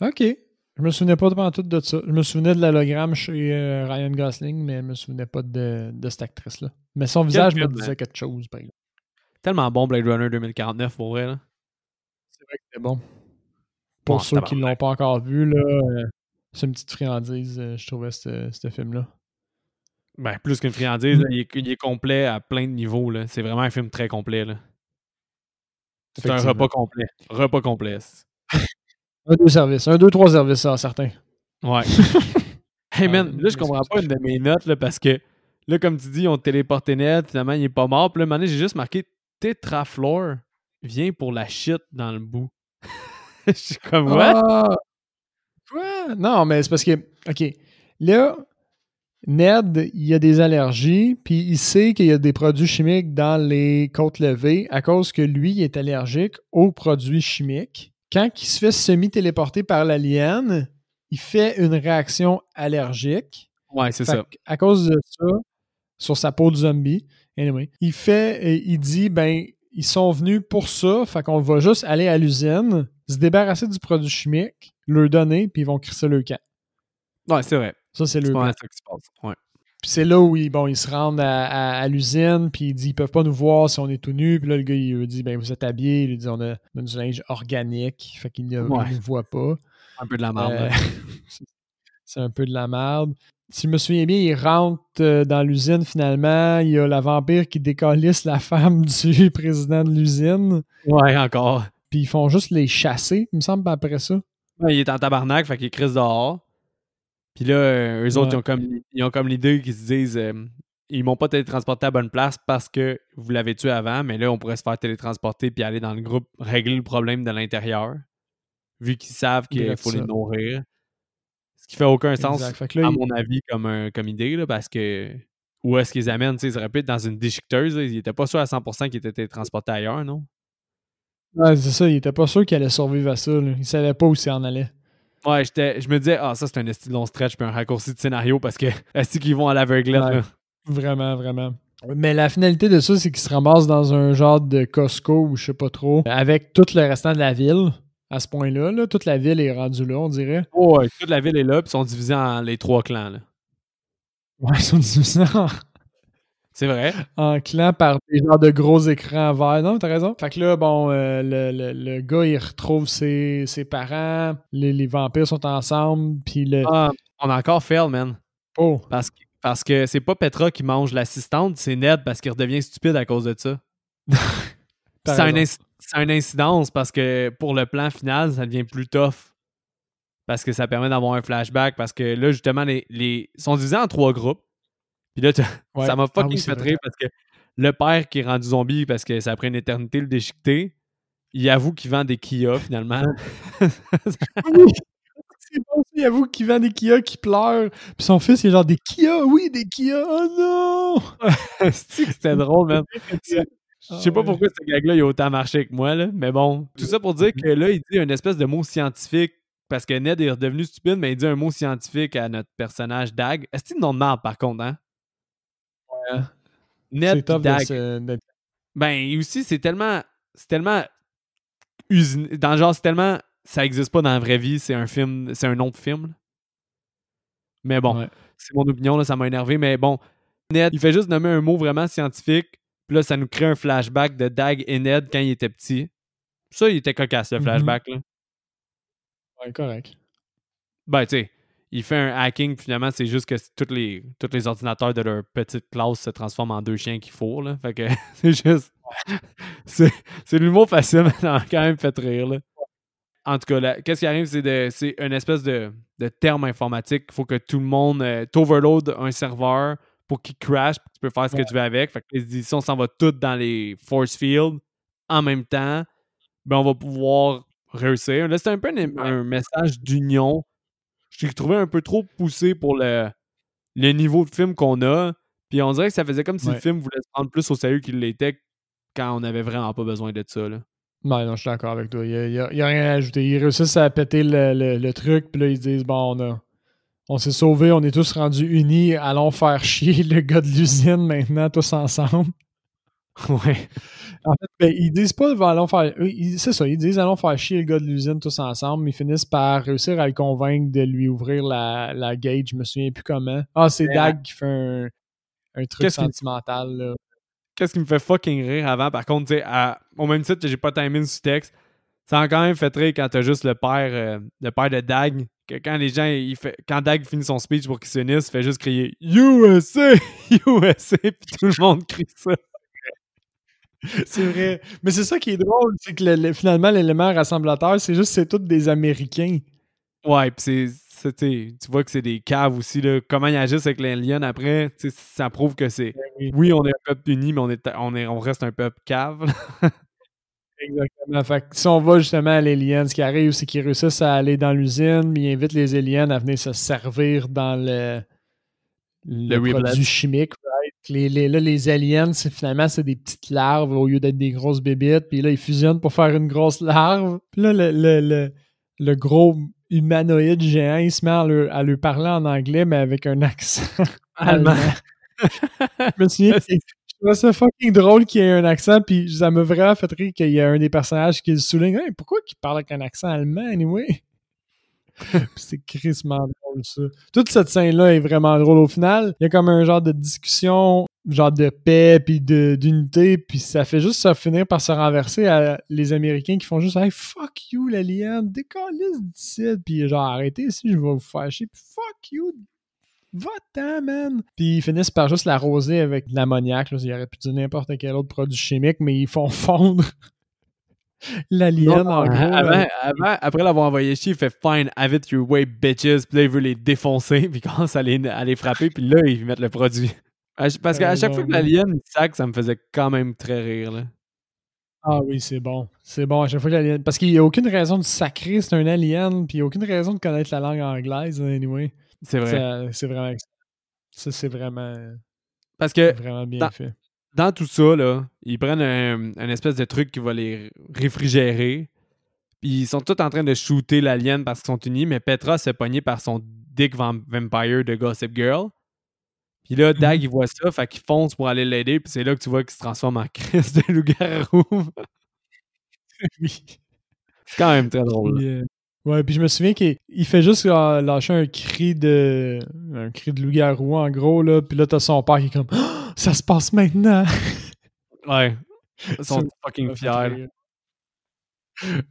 Ok. Je me souvenais pas de tout de ça. Je me souvenais de l'hologramme chez euh, Ryan Gosling, mais je me souvenais pas de, de cette actrice-là. Mais son visage me disait quelque chose, par exemple. Tellement bon Blade Runner 2049 pour vrai. C'est vrai que c'est bon. Pour ceux qui ne l'ont pas encore vu, là, euh, c'est une petite friandise, euh, je trouvais, ce film-là. Ben, plus qu'une friandise, mm. il, est, complet à plein de niveaux. C'est vraiment un film très complet. C'est un repas complet. Repas complet. Un, deux services. Un, deux, trois services, ça, certains. Ouais. hey man, là, je comprends pas une de mes notes là, parce que là, comme tu dis, on téléporté net, finalement, il est pas mort. Puis là, maintenant, j'ai juste marqué Tetraflor vient pour la shit dans le bout. je suis comme, what? Ah! quoi? Non, mais c'est parce que, OK, là, Ned, il a des allergies, puis il sait qu'il y a des produits chimiques dans les côtes levées à cause que lui, il est allergique aux produits chimiques quand il se fait semi-téléporter par l'alien, il fait une réaction allergique. Ouais, c'est ça. À cause de ça, sur sa peau de zombie, anyway, il fait, il dit, ben, ils sont venus pour ça, fait qu'on va juste aller à l'usine, se débarrasser du produit chimique, leur donner, puis ils vont crisser le camp. Ouais, c'est vrai. Ça, c'est le. Ouais. Puis c'est là où ils, bon, ils se rendent à, l'usine, puis ils disent ils peuvent pas nous voir si on est tout nu. Puis là, le gars, il lui dit ben, vous êtes habillés. Il lui dit on a, du linge organique, fait qu'il ne nous voit pas. Un peu de la merde. Euh, c'est un peu de la merde. Si je me souviens bien, ils rentrent euh, dans l'usine finalement. Il y a la vampire qui décalisse la femme du président de l'usine. Ouais, encore. Puis ils font juste les chasser, il me semble, après ça. Ouais, il est en tabarnak, fait qu'il crise dehors. Puis là, euh, eux autres, ils ont comme, ils ont comme l'idée qu'ils se disent euh, ils m'ont pas télétransporté à bonne place parce que vous l'avez tué avant, mais là, on pourrait se faire télétransporter puis aller dans le groupe régler le problème de l'intérieur, vu qu'ils savent qu'il faut les nourrir. Qui fait aucun sens, à mon avis, comme, comme idée, là, parce que où est-ce qu'ils amènent Ils auraient pu être dans une déchiqueteuse. Ils n'étaient pas sûrs à 100% qu'ils étaient télétransportés ailleurs, non? Ouais, c'est ça. Ils n'étaient pas sûrs qu'ils allaient survivre à ça. Là. Ils savaient pas où ça en allait. Ouais, je me disais, ah, ça c'est un esti long stretch puis un raccourci de scénario parce que est-ce qu'ils vont à l'aveuglette Vraiment, vraiment. Mais la finalité de ça, c'est qu'ils se ramassent dans un genre de Costco ou je sais pas trop, avec tout le restant de la ville. À ce point-là, là, toute la ville est rendue là, on dirait. ouais, toute la ville est là, puis ils sont divisés en les trois clans. Là. Ouais, ils sont divisés en c'est vrai. En clan par des genres de gros écrans verts. Non, t'as raison. Fait que là, bon, euh, le, le, gars, il retrouve ses, ses parents. Les, les, vampires sont ensemble. Puis le. Ah, on a encore fail, man. Oh. Parce que parce que c'est pas Petra qui mange l'assistante, c'est Ned parce qu'il redevient stupide à cause de ça. c'est un, une incidence parce que pour le plan final, ça devient plus tough. Parce que ça permet d'avoir un flashback. Parce que là, justement, les, les... sont divisés en trois groupes. Puis là, ça m'a fucking ah fait rire parce que le père qui est rendu zombie parce que ça a pris une éternité le déchiqueter, il avoue qu'il vend des Kia finalement. C'est bon, il avoue qu'il vend des Kia qui pleure. Puis son fils, il est genre des Kia, oui, des Kia, oh non! C'était drôle, même. Je sais pas pourquoi ce gag-là, il a autant marché avec moi, là. mais bon. Tout ça pour dire que là, il dit une espèce de mot scientifique parce que Ned est redevenu stupide, mais il dit un mot scientifique à notre personnage Dag. Est-ce qu'il nom de marde, par contre, hein? Ouais. Ned Dag. Ben, aussi, c'est tellement. C'est tellement. Usine... Dans le genre, c'est tellement. Ça existe pas dans la vraie vie, c'est un film. C'est un nom de film. Mais bon, c'est mon opinion, là, ça m'a énervé. Mais bon, Ned, il fait juste nommer un mot vraiment scientifique. Puis là, ça nous crée un flashback de Dag et Ned quand il était petit. Ça, il était cocasse, le mm-hmm. flashback, là. Ouais, correct. Ben, tu sais, il fait un hacking, finalement, c'est juste que tous les, tous les ordinateurs de leur petite classe se transforment en deux chiens qu'il faut, là. Fait que c'est juste. c'est, l'humour facile, mais ça quand même fait rire, là. En tout cas, qu'est-ce qui arrive, c'est une espèce de, de terme informatique. Il faut que tout le monde. Euh, t'overload un serveur pour qu'il crash, tu peux faire ce que tu veux avec. Fait que si on s'en va toutes dans les force fields en même temps, ben on va pouvoir réussir. Là, c'était un peu un, message d'union. Je l'ai trouvé un peu trop poussé pour le, le niveau de film qu'on a. Puis on dirait que ça faisait comme si le film voulait se prendre plus au sérieux qu'il l'était quand on n'avait vraiment pas besoin de ça. Là. Non, non, je suis d'accord avec toi. Il n'y a, rien à ajouter. Ils réussissent à péter le, le, truc, puis là, ils disent bon, on a, on s'est sauvés, on est tous rendus unis, allons faire chier le gars de l'usine maintenant, tous ensemble. Ouais. En fait, ben, ils disent pas allons faire. C'est ça, ils disent allons faire chier le gars de l'usine tous ensemble, mais ils finissent par réussir à le convaincre de lui ouvrir la, la gate, je me souviens plus comment. Ah, c'est Dag qui fait un, un truc sentimental. Qu'est-ce qui me fait fucking rire avant, par contre, tu sais, au même titre que j'ai pas timé le sous-texte, ça a quand même fait rire quand t'as juste le père, euh, le père de Dag quand les gens, il fait, quand Dag finit son speech pour qu'il s'unisse, il fait juste crier USA, USA, puis tout le monde crie ça. C'est vrai. Mais c'est ça qui est drôle, c'est que finalement, l'élément rassemblateur, c'est juste c'est tous des Américains. Ouais, puis c'est. Tu vois que c'est des caves aussi. Là. Comment ils agissent avec les liens après, ça prouve que c'est. Ben oui, on est un peuple uni, mais on, est, on, est, on reste un peuple cave. Exactement. Fait que si on va justement à l'Alien, ce qui arrive, c'est qu'ils réussissent à aller dans l'usine, mais ils invitent les aliens à venir se servir dans le, le, produit chimique. Right? Les, là, les aliens, finalement, c'est des petites larves au lieu d'être des grosses bébites. Puis là, ils fusionnent pour faire une grosse larve. Puis là, le, le gros humanoïde géant, il se met à leur, à parler en anglais, mais avec un accent allemand. je me souviens, trouvais ça fucking drôle qu'il y ait un accent, puis ça m'a vraiment fait rire qu'il y ait un des personnages qui le souligne. pourquoi il parle avec un accent allemand, anyway? c'est crissement drôle, ça. Toute cette scène-là est vraiment drôle. Au final, il y a comme un genre de discussion, genre de paix, puis d'unité, puis ça fait juste ça finir par se renverser à les Américains qui font juste Hey, fuck you, l'alien, décollez d'ici, puis genre arrêtez ici, je vais vous fâcher, puis fuck you, Va-t'en, man! Puis ils finissent par juste l'arroser avec de l'ammoniac. Ils auraient pu dire n'importe quel autre produit chimique, mais ils font fondre l'alien en gros. Avant, après l'avoir envoyé chier, il fait Fine, have it your way, bitches. Puis là, il veut les défoncer, puis il commence à les, les frapper, puis là, ils mettent le produit. Parce qu'à chaque fois que l'alien sac, ça me faisait quand même très rire. Là. Ah oui, c'est bon. C'est bon à chaque fois que l'alien. Parce qu'il n'y a aucune raison de sacrer, c'est un alien, puis il n'y a aucune raison de connaître la langue anglaise, anyway. C'est vrai. C'est vraiment. Ça, c'est vraiment. Parce que. Vraiment bien fait. Dans tout ça, là, ils prennent un, espèce de truc qui va les réfrigérer. Puis ils sont tous en train de shooter l'alien parce qu'ils sont unis, mais Petra se pogné par son Dick Vampire de Gossip Girl. Puis là, Dag, mhm. il voit ça, fait qu'il fonce pour aller l'aider, puis c'est là que tu vois qu'il se transforme en Chris de loup-garou. oui. C'est quand même très drôle. Ouais, puis je me souviens qu'il fait juste lâcher un cri de un cri de loup-garou en gros là, puis là t'as son père qui est comme ah, ça se passe maintenant. ouais. Ils sont fucking fiers.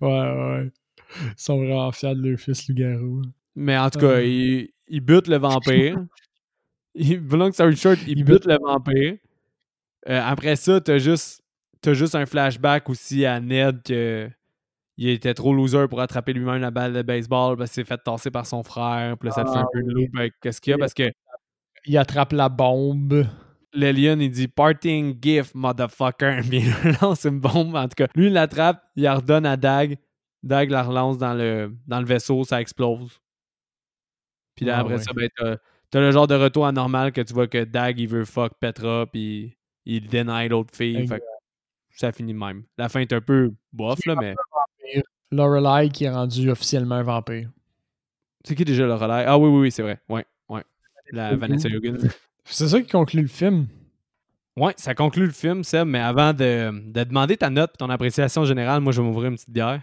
Ouais, ouais. Ils sont vraiment fiers de leur fils loup-garou. Mais en tout cas, il, il bute le vampire. il, long story short, il, il bute le vampire. Euh, après ça, t'as juste, as juste un flashback aussi à Ned que il était trop loser pour attraper lui-même la balle de baseball parce qu'il s'est fait tasser par son frère. Puis là, ça te fait un ah peu de loup avec qu'est-ce qu'il y a parce que. Il attrape la bombe. l'alien, il dit Parting gift, motherfucker. Puis il lance une bombe. En tout cas, lui, il l'attrape, il la redonne à Dag. Dag la relance dans le, dans le vaisseau, ça explose. Puis là, après ça, ben, t'as, le genre de retour anormal que tu vois que Dag, il veut fuck Petra, puis il deny l'autre fille. Fait ça finit même. La fin est un peu bof, là, mais. Lorelai qui est rendu officiellement un vampire. C'est qui déjà Lorelai Ah oui, oui, oui, c'est vrai. Ouais, ouais. La Vanessa Hudgens. C'est ça qui conclut le film. Ouais, ça conclut le film, Seb, mais avant de, de demander ta note et ton appréciation générale, moi, je vais m'ouvrir une petite bière.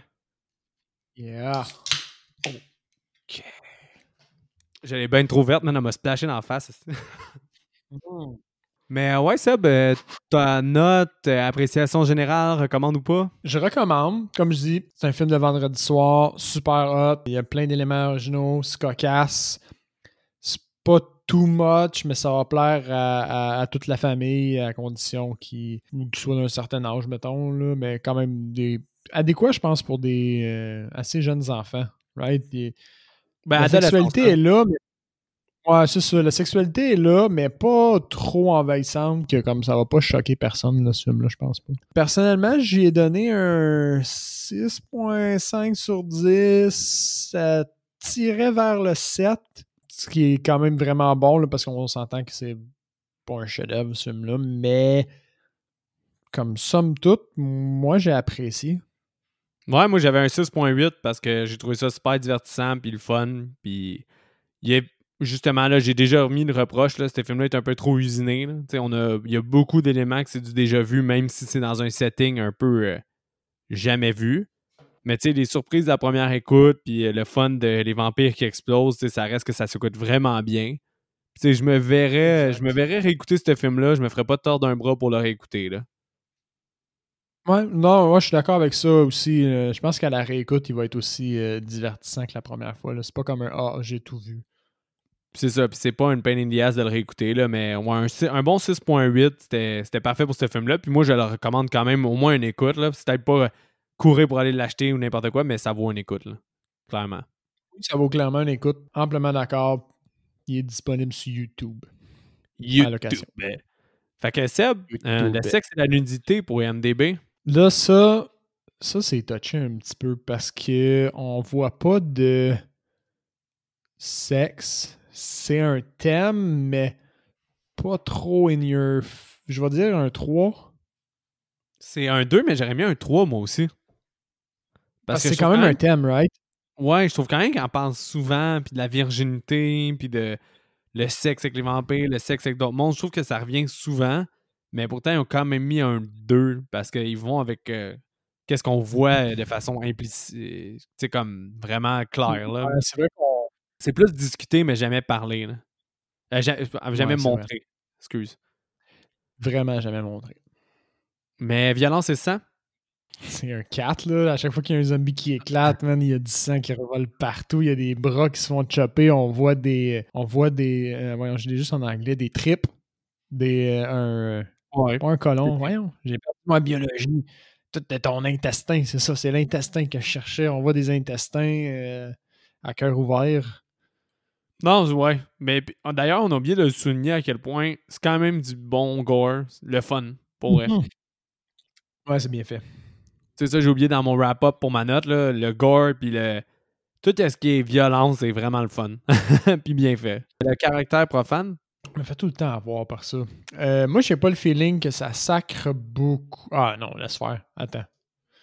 Yeah. OK. J'allais bien trop verte, mais elle m'a splashé dans la face. Mm. Mais ouais, Seb, euh, ta note, euh, appréciation générale, recommande ou pas? Je recommande. Comme je dis, c'est un film de vendredi soir, super hot. Il y a plein d'éléments originaux, c'est cocasse. C'est pas too much, mais ça va plaire à, toute la famille à condition qu'il soit d'un certain âge, mettons. Là, mais quand même des adéquat, je pense, pour des euh, assez jeunes enfants. Right? Ben, la sexualité est là, mais Ouais, c'est ça. La sexualité est là, mais pas trop envahissante que comme ça va pas choquer personne, là, ce film-là, je pense pas. Personnellement, j'y ai donné un 6.5 sur 10. Ça tirait vers le 7, ce qui est quand même vraiment bon, là, parce qu'on s'entend que c'est pas un chef-d'œuvre, ce film-là, mais comme somme toute, moi, j'ai apprécié. Ouais, moi, j'avais un 6.8 parce que j'ai trouvé ça super divertissant, puis le fun, puis il est justement, là, j'ai déjà remis le reproche. Là, ce film-là est un peu trop usiné. On a, il y a beaucoup d'éléments que c'est du déjà vu, même si c'est dans un setting un peu euh, jamais vu. Mais tu sais, les surprises de la première écoute, puis euh, le fun de les vampires qui explosent, ça reste que ça s'écoute vraiment bien. sais, je me verrais, je me verrais réécouter ce film-là, je me ferais pas tort d'un bras pour le réécouter. Là. Ouais, non, moi je suis d'accord avec ça aussi. Euh, je pense qu'à la réécoute, il va être aussi divertissant que la première fois. C'est pas comme un Ah, j'ai tout vu. C'est ça, puis c'est pas une peine in the ass de le réécouter, là, mais un, un bon 6.8, c'était parfait pour ce film-là. Puis moi, je le recommande quand même au moins une écoute. C'est peut-être pas courir pour aller l'acheter ou n'importe quoi, mais ça vaut une écoute, là, clairement. Oui, ça vaut clairement une écoute. Amplement d'accord. Il est disponible sur YouTube. YouTube. Ben. Fait que Seb, euh, le sexe et la nudité pour MDB. Là, ça, ça c'est touché un petit peu parce que on voit pas de sexe c'est un thème, mais pas trop in your. Je vais dire un 3. C'est un 2, mais j'aurais mis un 3 moi aussi. Parce, que c'est quand même un thème, right? Ouais, je trouve quand même qu'on parle souvent, puis de la virginité, puis de le sexe avec les vampires, le sexe avec d'autres mondes. Je trouve que ça revient souvent, mais pourtant, ils ont quand même mis un 2 parce qu'ils vont avec euh, qu'est-ce qu'on voit de façon implicite, tu comme vraiment clair. Là. c'est vrai c'est plus discuter, mais jamais parler. Là. Euh, euh, jamais, montrer. Excuse. Vraiment jamais montrer. Mais violence et sang? C'est un 4, là. À chaque fois qu'il y a un zombie qui éclate, man, il y a du sang qui revole partout. Il y a des bras qui se font chopper. On voit des. On voit des. Euh, voyons, je l'ai juste en anglais. Des tripes. Des. un. Un colon. Voyons, j'ai perdu ma biologie. Tout est ton intestin, c'est ça. C'est l'intestin que je cherchais. On voit des intestins à cœur ouvert. Non, ouais. Mais d'ailleurs, on a oublié de le souligner à quel point c'est quand même du bon gore, le fun, pour vrai. Mhm. Ouais, c'est bien fait. C'est ça, j'ai oublié dans mon wrap-up pour ma note, là, le gore, puis le. Tout ce qui est violence, c'est vraiment le fun. puis bien fait. Le caractère profane? me fait tout le temps avoir par ça. Euh, moi, j'ai pas le feeling que ça sacre beaucoup. Ah non, laisse faire. Attends.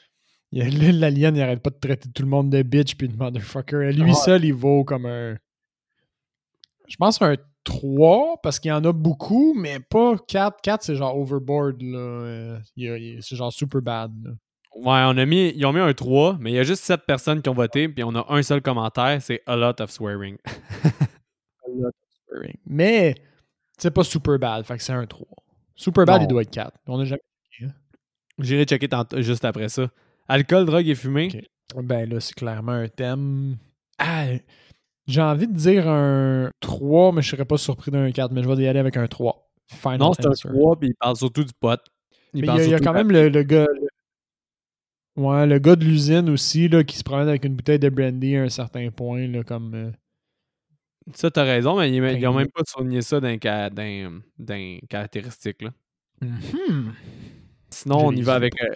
L'alien, il arrête pas de traiter tout le monde de bitch puis de motherfucker. Lui seul, il vaut comme un je pense un 3 parce qu'il y en a beaucoup, mais pas 4. 4, c'est genre overboard. Là. C'est genre super bad. Ouais, on a mis, ils ont mis un 3, mais il y a juste 7 personnes qui ont voté, puis on a un seul commentaire, c'est a lot of swearing. a lot of swearing. Mais c'est pas super bad, fait que c'est un 3. Super bad, il doit être 4. On a jamais hein. J'irai checker juste après ça. Alcool, drogue et fumée? Ben là, c'est clairement un thème. Ah, j'ai envie de dire un 3, mais je serais pas surpris d'un 4, mais je vais y aller avec un 3. Final non, c'est un 3, puis il parle surtout du pot. Il, y a, quand même le, gars. Ouais, le gars de l'usine aussi, là, qui se promène avec une bouteille de brandy à un certain point, là, comme. Euh, Ça, t'as raison, mais ils n'ont même pas souligné ça d'un caractéristique. Là. Mm-hmm. Sinon, on y va avec euh,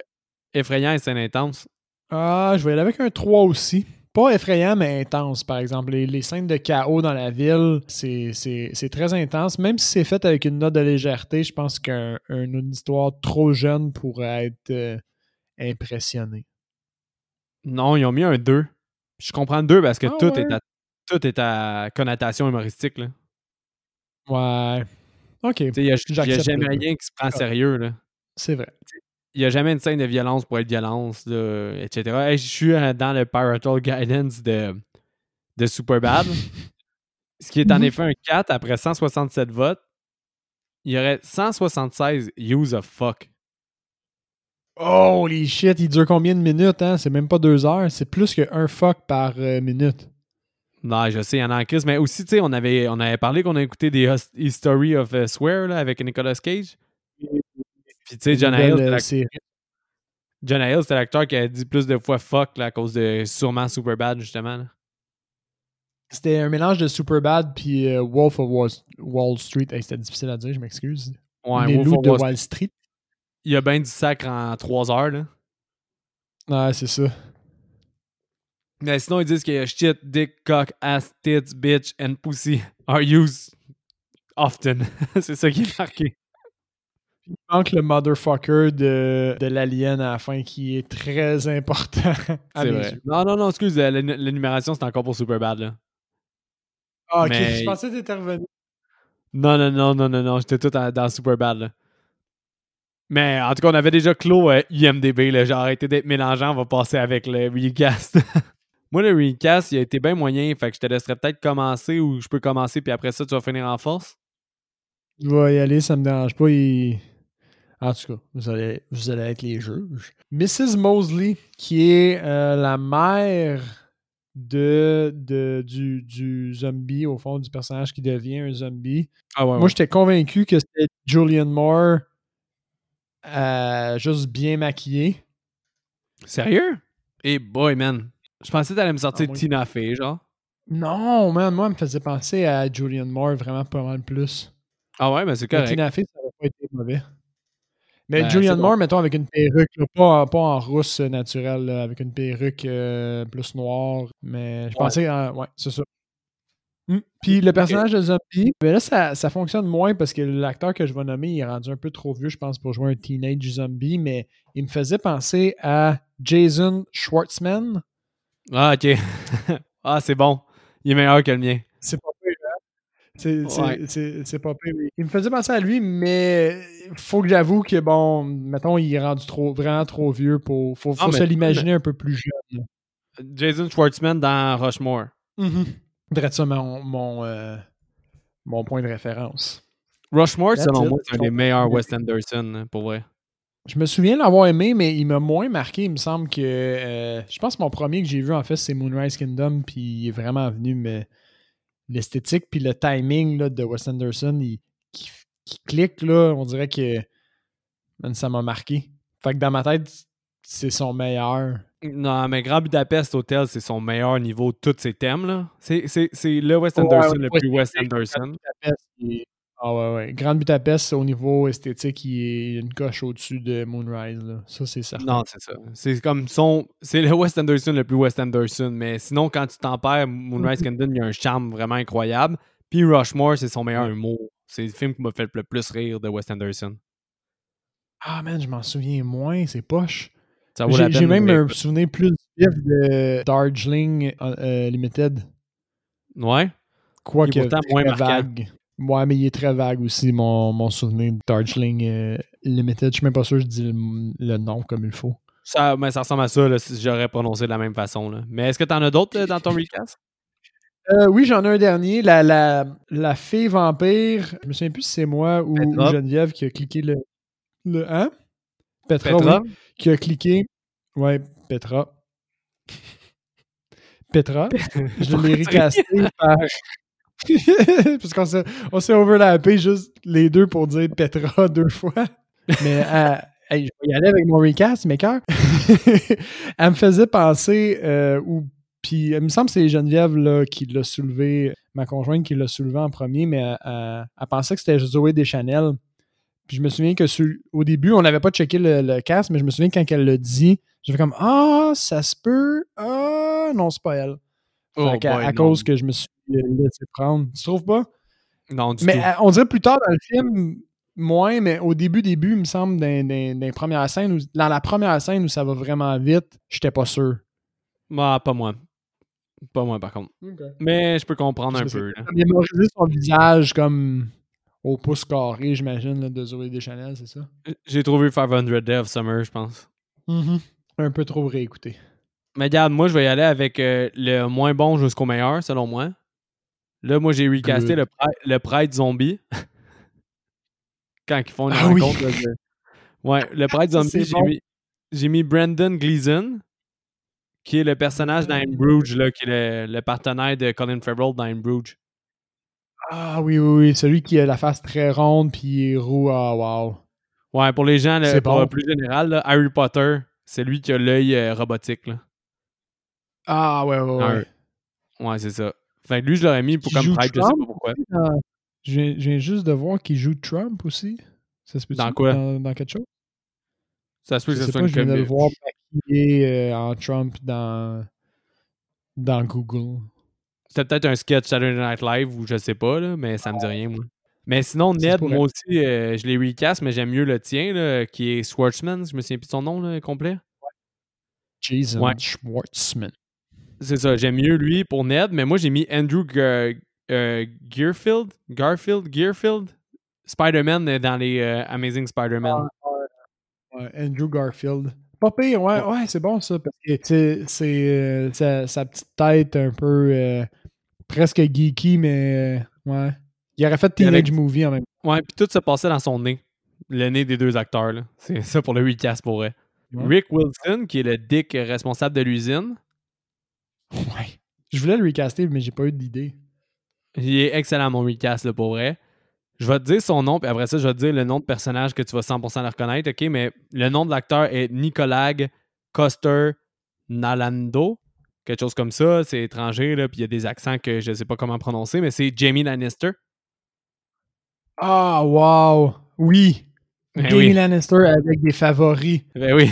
effrayant et scène intense. Ah, je vais y aller avec un 3 aussi. Pas effrayant, mais intense, par exemple. Les, scènes de chaos dans la ville, c'est très intense. Même si c'est fait avec une note de légèreté, je pense qu'une histoire trop jeune pourrait être euh, impressionné. Non, ils ont mis un 2. Je comprends le 2 parce que ah tout, est à, tout est à connotation humoristique. Là. Ouais. OK. Il n'y a, jamais rien qui se prend sérieux. là. C'est vrai. Il n'y a jamais une scène de violence pour être violence, etc. je suis euh, dans le Parental Guidance de, de Superbad. ce qui est en mhm. effet un 4 après 167 votes. Il y aurait 176 use of fuck. Holy shit, il dure combien de minutes, hein? C'est même pas deux heures, c'est plus qu'un fuck par euh, minute. Non, je sais, il y en a en crise, mais aussi, tu sais, on avait, on avait parlé qu'on a écouté des History of uh, Swear là, avec Nicolas Cage. Puis, tu sais, John Hill, John Hill, c'était l'acteur qui a dit plus de fois fuck là, à cause de sûrement Superbad, justement. C'était un mélange de Superbad puis euh, Wolf of Wall, Street. c'était difficile à dire, je m'excuse. Ouais, Les loups de Wall Street. Il y a bien du sacre en trois heures, là. Ouais, c'est ça. Mais sinon, ils disent que shit, dick, cock, ass, tits, bitch and pussy are used often. c'est ça qui est marqué. Il manque le motherfucker de, de l'alien à la fin qui est très important. C'est vrai. Non, non, non, excuse, l'énumération c'est encore pour Superbad là. Ah, ok, je pensais que t'étais revenu. Non, non, non, non, non, non, j'étais tout dans Superbad là. Mais en tout cas, on avait déjà clos euh, IMDB, là. J'ai arrêté d'être mélangeant, on va passer avec le recast. Moi, le recast, il a été bien moyen, fait que je te laisserais peut-être commencer ou je peux commencer, puis après ça, tu vas finir en force? Je vais y aller, ça me dérange pas. En tout cas, vous allez, vous allez être les juges. Mrs. Mosley, qui est euh, la mère de, de du, du, zombie, au fond, du personnage qui devient un zombie. Ah Moi, j'étais convaincu que c'était Julian Moore euh, juste bien maquillé. Sérieux? Et boy, man. Je pensais que t'allais me sortir ah, Tina Fey, genre. Non, man, moi, elle me faisait penser à Julian Moore vraiment pas mal plus. Ah ouais, mais c'est correct. Tina Fey, ça aurait pas été mauvais. Mais ben, Julian Moore, mettons, avec une perruque, pas, pas, en rousse naturelle, avec une perruque euh, plus noire. Mais je pensais, ouais, c'est ça. Hmm. Puis le personnage de zombie, ben là, ça, ça, fonctionne moins parce que l'acteur que je vais nommer, il est rendu un peu trop vieux, je pense, pour jouer un teenage zombie, mais il me faisait penser à Jason Schwartzman. Ah, ok. ah, c'est bon. Il est meilleur que le mien. C'est pas C'est pas pire. Il me faisait penser à lui, mais faut que j'avoue que, bon, mettons, il est rendu trop, vraiment trop vieux pour. Faut, faut se l'imaginer un peu plus jeune. Jason Schwartzman dans Rushmore. Mm ça mon, mon, euh, mon, point de référence. Rushmore, selon moi, c'est un des meilleurs Wes Anderson, hein, pour vrai. Je me souviens l'avoir aimé, mais il m'a moins marqué. Il me semble que. Euh, je pense que mon premier que j'ai vu, en fait, c'est Moonrise Kingdom, puis il est vraiment venu, mais l'esthétique, puis le timing là, de Wes Anderson, il, qui, clique, là, on dirait que. ça m'a marqué. Fait que dans ma tête, c'est son meilleur. Non, mais Grand Budapest Hotel, c'est son meilleur niveau de tous ses thèmes. là. C'est le West Anderson le plus West Anderson. Ah ouais, ouais. Grand Budapest, au niveau esthétique, il est une coche au-dessus de Moonrise. Là. Ça, c'est certain. Non, c'est ça. C'est comme son. C'est le West Anderson le plus West Anderson. Mais sinon, quand tu t'en perds, Moonrise Kingdom, il y a un charme vraiment incroyable. Puis Rushmore, c'est son meilleur humour. C'est le film qui m'a fait le plus rire de West Anderson. Ah man, je m'en souviens moins, c'est poche. J'ai même un souvenir plus vif de Darjeeling euh, Limited. Ouais. Quoi que moins vague. Ouais, mais il est très vague aussi, mon, mon souvenir de Darjeeling euh, Limited. Je suis même pas sûr que je dis le, nom comme il faut. Ça, mais ça ressemble à ça si j'aurais prononcé de la même façon. Là. Mais est-ce que tu en as d'autres euh, dans ton recast? oui, j'en ai un dernier. La, la, la fée vampire. Je me souviens plus si c'est moi ou, Geneviève qui a cliqué le. Le hein? Petra, qui a cliqué. Ouais, Petra. Petra. Je l'ai recasté par. Parce qu'on s'est, on s'est overlappé juste les deux pour dire Petra deux fois. Mais euh, je vais y aller avec mon recast, mes cœurs. Elle me faisait penser, euh, ou Puis il me semble que c'est Geneviève là, qui l'a soulevé, ma conjointe qui l'a soulevé en premier, mais elle, pensait que c'était Zoé Deschanel. Puis je me souviens que au début, on n'avait pas checké le, le mais je me souviens quand elle l'a dit, j'ai fait comme Ah, ça se peut. Ah, non, c'est pas elle. Oh à, cause que je me suis laissé prendre. Tu trouves pas? Non, du mais tout. on dirait plus tard dans le film, moins, mais au début, début, il me semble, dans, dans, premières scènes, dans la première scène où ça va vraiment vite, j'étais pas sûr. Bah, pas moi. Pas moi, par contre. Mais je peux comprendre un peu. Il a mémorisé son visage comme au pouce carré, j'imagine, de Zoé Deschanel, c'est ça? J'ai trouvé 500 Day of Summer, je pense. Mm-hmm. Un peu trop réécouté. Mais regarde, moi, je vais y aller avec euh, le moins bon jusqu'au meilleur, selon moi. Là, moi, j'ai recasté le, le Pride Zombie. Quand ils font une ah rencontre. Ouais, le Pride Zombie, j'ai mis, Brandon Gleason, qui est le personnage dans Bruges, là, qui est le, partenaire de Colin Farrell dans Bruges. Ah oui, oui, oui. Celui qui a la face très ronde puis roux. Ah, wow. Ouais, pour les gens, là, pour plus général, Harry Potter, c'est lui qui a l'œil euh, robotique. Là. Ah, ouais, ouais, ouais. Ouais, c'est ça. Fait que lui, je l'aurais mis pour comme Pride, je sais pas pourquoi. Je viens, juste de voir qu'il joue Trump aussi. Ça se peut dans quoi? Dans, quelque chose? Ça se peut que ce soit une Je viens de le voir maquillé euh, en Trump dans, dans Google. C'était peut-être un sketch Saturday Night Live ou je sais pas, là, mais ça me dit rien, moi. Mais sinon, Ned, moi aussi, euh, je l'ai recast, mais j'aime mieux le tien, là, qui est Schwartzman. Je me souviens plus de son nom là, complet. Jason Schwartzman. C'est ça, j'aime mieux lui pour Ned, mais moi j'ai mis Andrew euh, Gearfield, Garfield, Gearfield, Spider-Man dans les euh, Amazing Spider-Man. Ah, Andrew Garfield. Pas pire, ouais, ouais, c'est bon ça, parce que c'est sa, petite tête un peu presque geeky, mais ouais. Il aurait fait Teenage Movie en même temps. Ouais, puis tout se passait dans son nez. Le nez des deux acteurs. C'est ça pour le recast pour vrai. Rick Wilson, qui est le dick responsable de l'usine. Ouais. Je voulais le recaster, mais j'ai pas eu d'idée. Il est excellent, mon recast, là, pour vrai. Je vais te dire son nom, puis après ça, je vais te dire le nom de personnage que tu vas 100% le reconnaître, OK? Mais le nom de l'acteur est Nicolas Coster Nalando. Quelque chose comme ça. C'est étranger, là, puis il y a des accents que je sais pas comment prononcer, mais c'est Jamie Lannister. Ah, wow! Oui! Ben Jamie Lannister avec des favoris. Ben oui.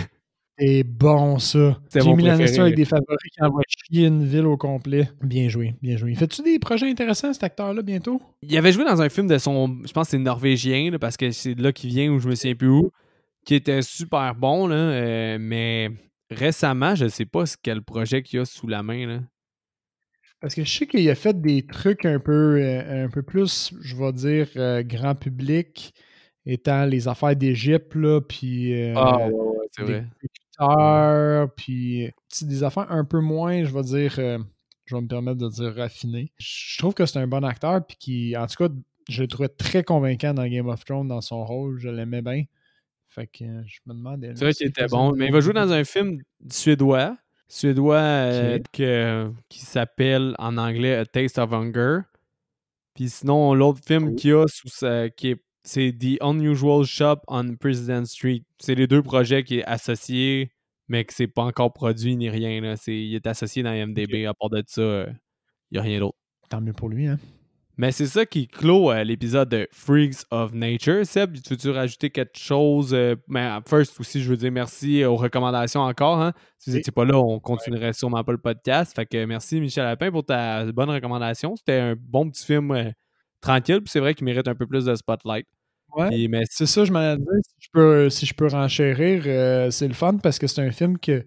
C'est bon, ça. Jamie Lannister avec des favoris qui envoie chier une ville au complet. Bien joué, bien joué. Fais-tu des projets intéressants, cet acteur-là, bientôt? Il avait joué dans un film de son... Je pense que c'est norvégien, parce que c'est de là qu'il vient, où je me souviens plus où, qui était super bon, là, euh, mais récemment, je sais pas quel projet qu'il y a sous la main, là. Parce que je sais qu'il a fait des trucs un peu, euh, un peu plus, je vais dire, euh, grand public, étant les affaires d'Égypte, là, puis... Euh, ah, ouais, ouais, vrai. Puis des affaires un peu moins, je vais dire, je vais me permettre de dire raffinées. Je trouve que c'est un bon acteur, puis qui, en tout cas, je le trouvais très convaincant dans Game of Thrones, dans son rôle, je l'aimais bien. Fait que je me demandais... C'est vrai qu'il était bon, mais il va jouer dans un film suédois, suédois euh, qui s'appelle en anglais A Taste of Hunger. Puis sinon, l'autre film qu'il y a, qui est, c'est The Unusual Shop on President Street. C'est les deux projets qui est associés, mais que c'est pas encore produit ni rien. Là. il est associé dans MDB. À part de ça, il euh, n'y a rien d'autre. Tant mieux pour lui, hein? Mais c'est ça qui clôt euh, l'épisode de Freaks of Nature. Seb, tu veux-tu rajouter quelque chose? Euh, mais first aussi, je veux dire merci aux recommandations encore. Hein. Si vous n'étiez pas là, on continuerait sûrement pas le podcast. Fait que merci Michel Lapin pour ta bonne recommandation. C'était un bon petit film tranquille, puis c'est vrai qu'il mérite un peu plus de spotlight. Ouais. mais... C'est ça, je m'en dit. Si je peux, si je peux renchérir, c'est le fun parce que c'est un film que,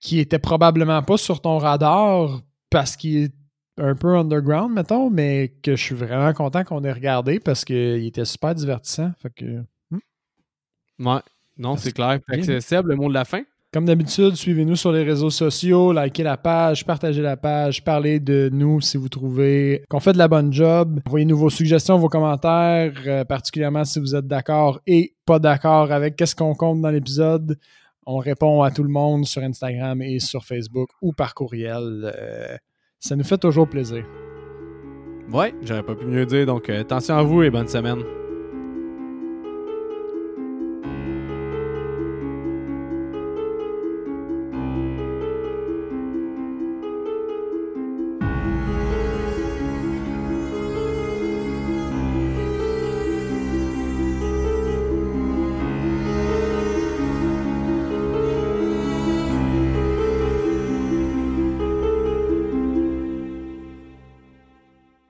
qui était probablement pas sur ton radar parce qu'il est un peu underground, mettons, mais que je suis vraiment content qu'on ait regardé parce qu'il était super divertissant. Fait que. Hmm. Ouais, non, c'est clair. c'est Seb, le mot de la fin? Comme d'habitude, suivez-nous sur les réseaux sociaux, likez la page, partagez la page, parlez de nous si vous trouvez qu'on fait de la bonne job. Envoyez-nous vos suggestions, vos commentaires, euh, particulièrement si vous êtes d'accord et pas d'accord avec qu'est-ce qu'on compte dans l'épisode. On répond à tout le monde sur Instagram et sur Facebook ou par courriel. Euh, ça nous fait toujours plaisir. Ouais, j'aurais pas pu mieux dire. Donc, euh, attention à vous et bonne semaine.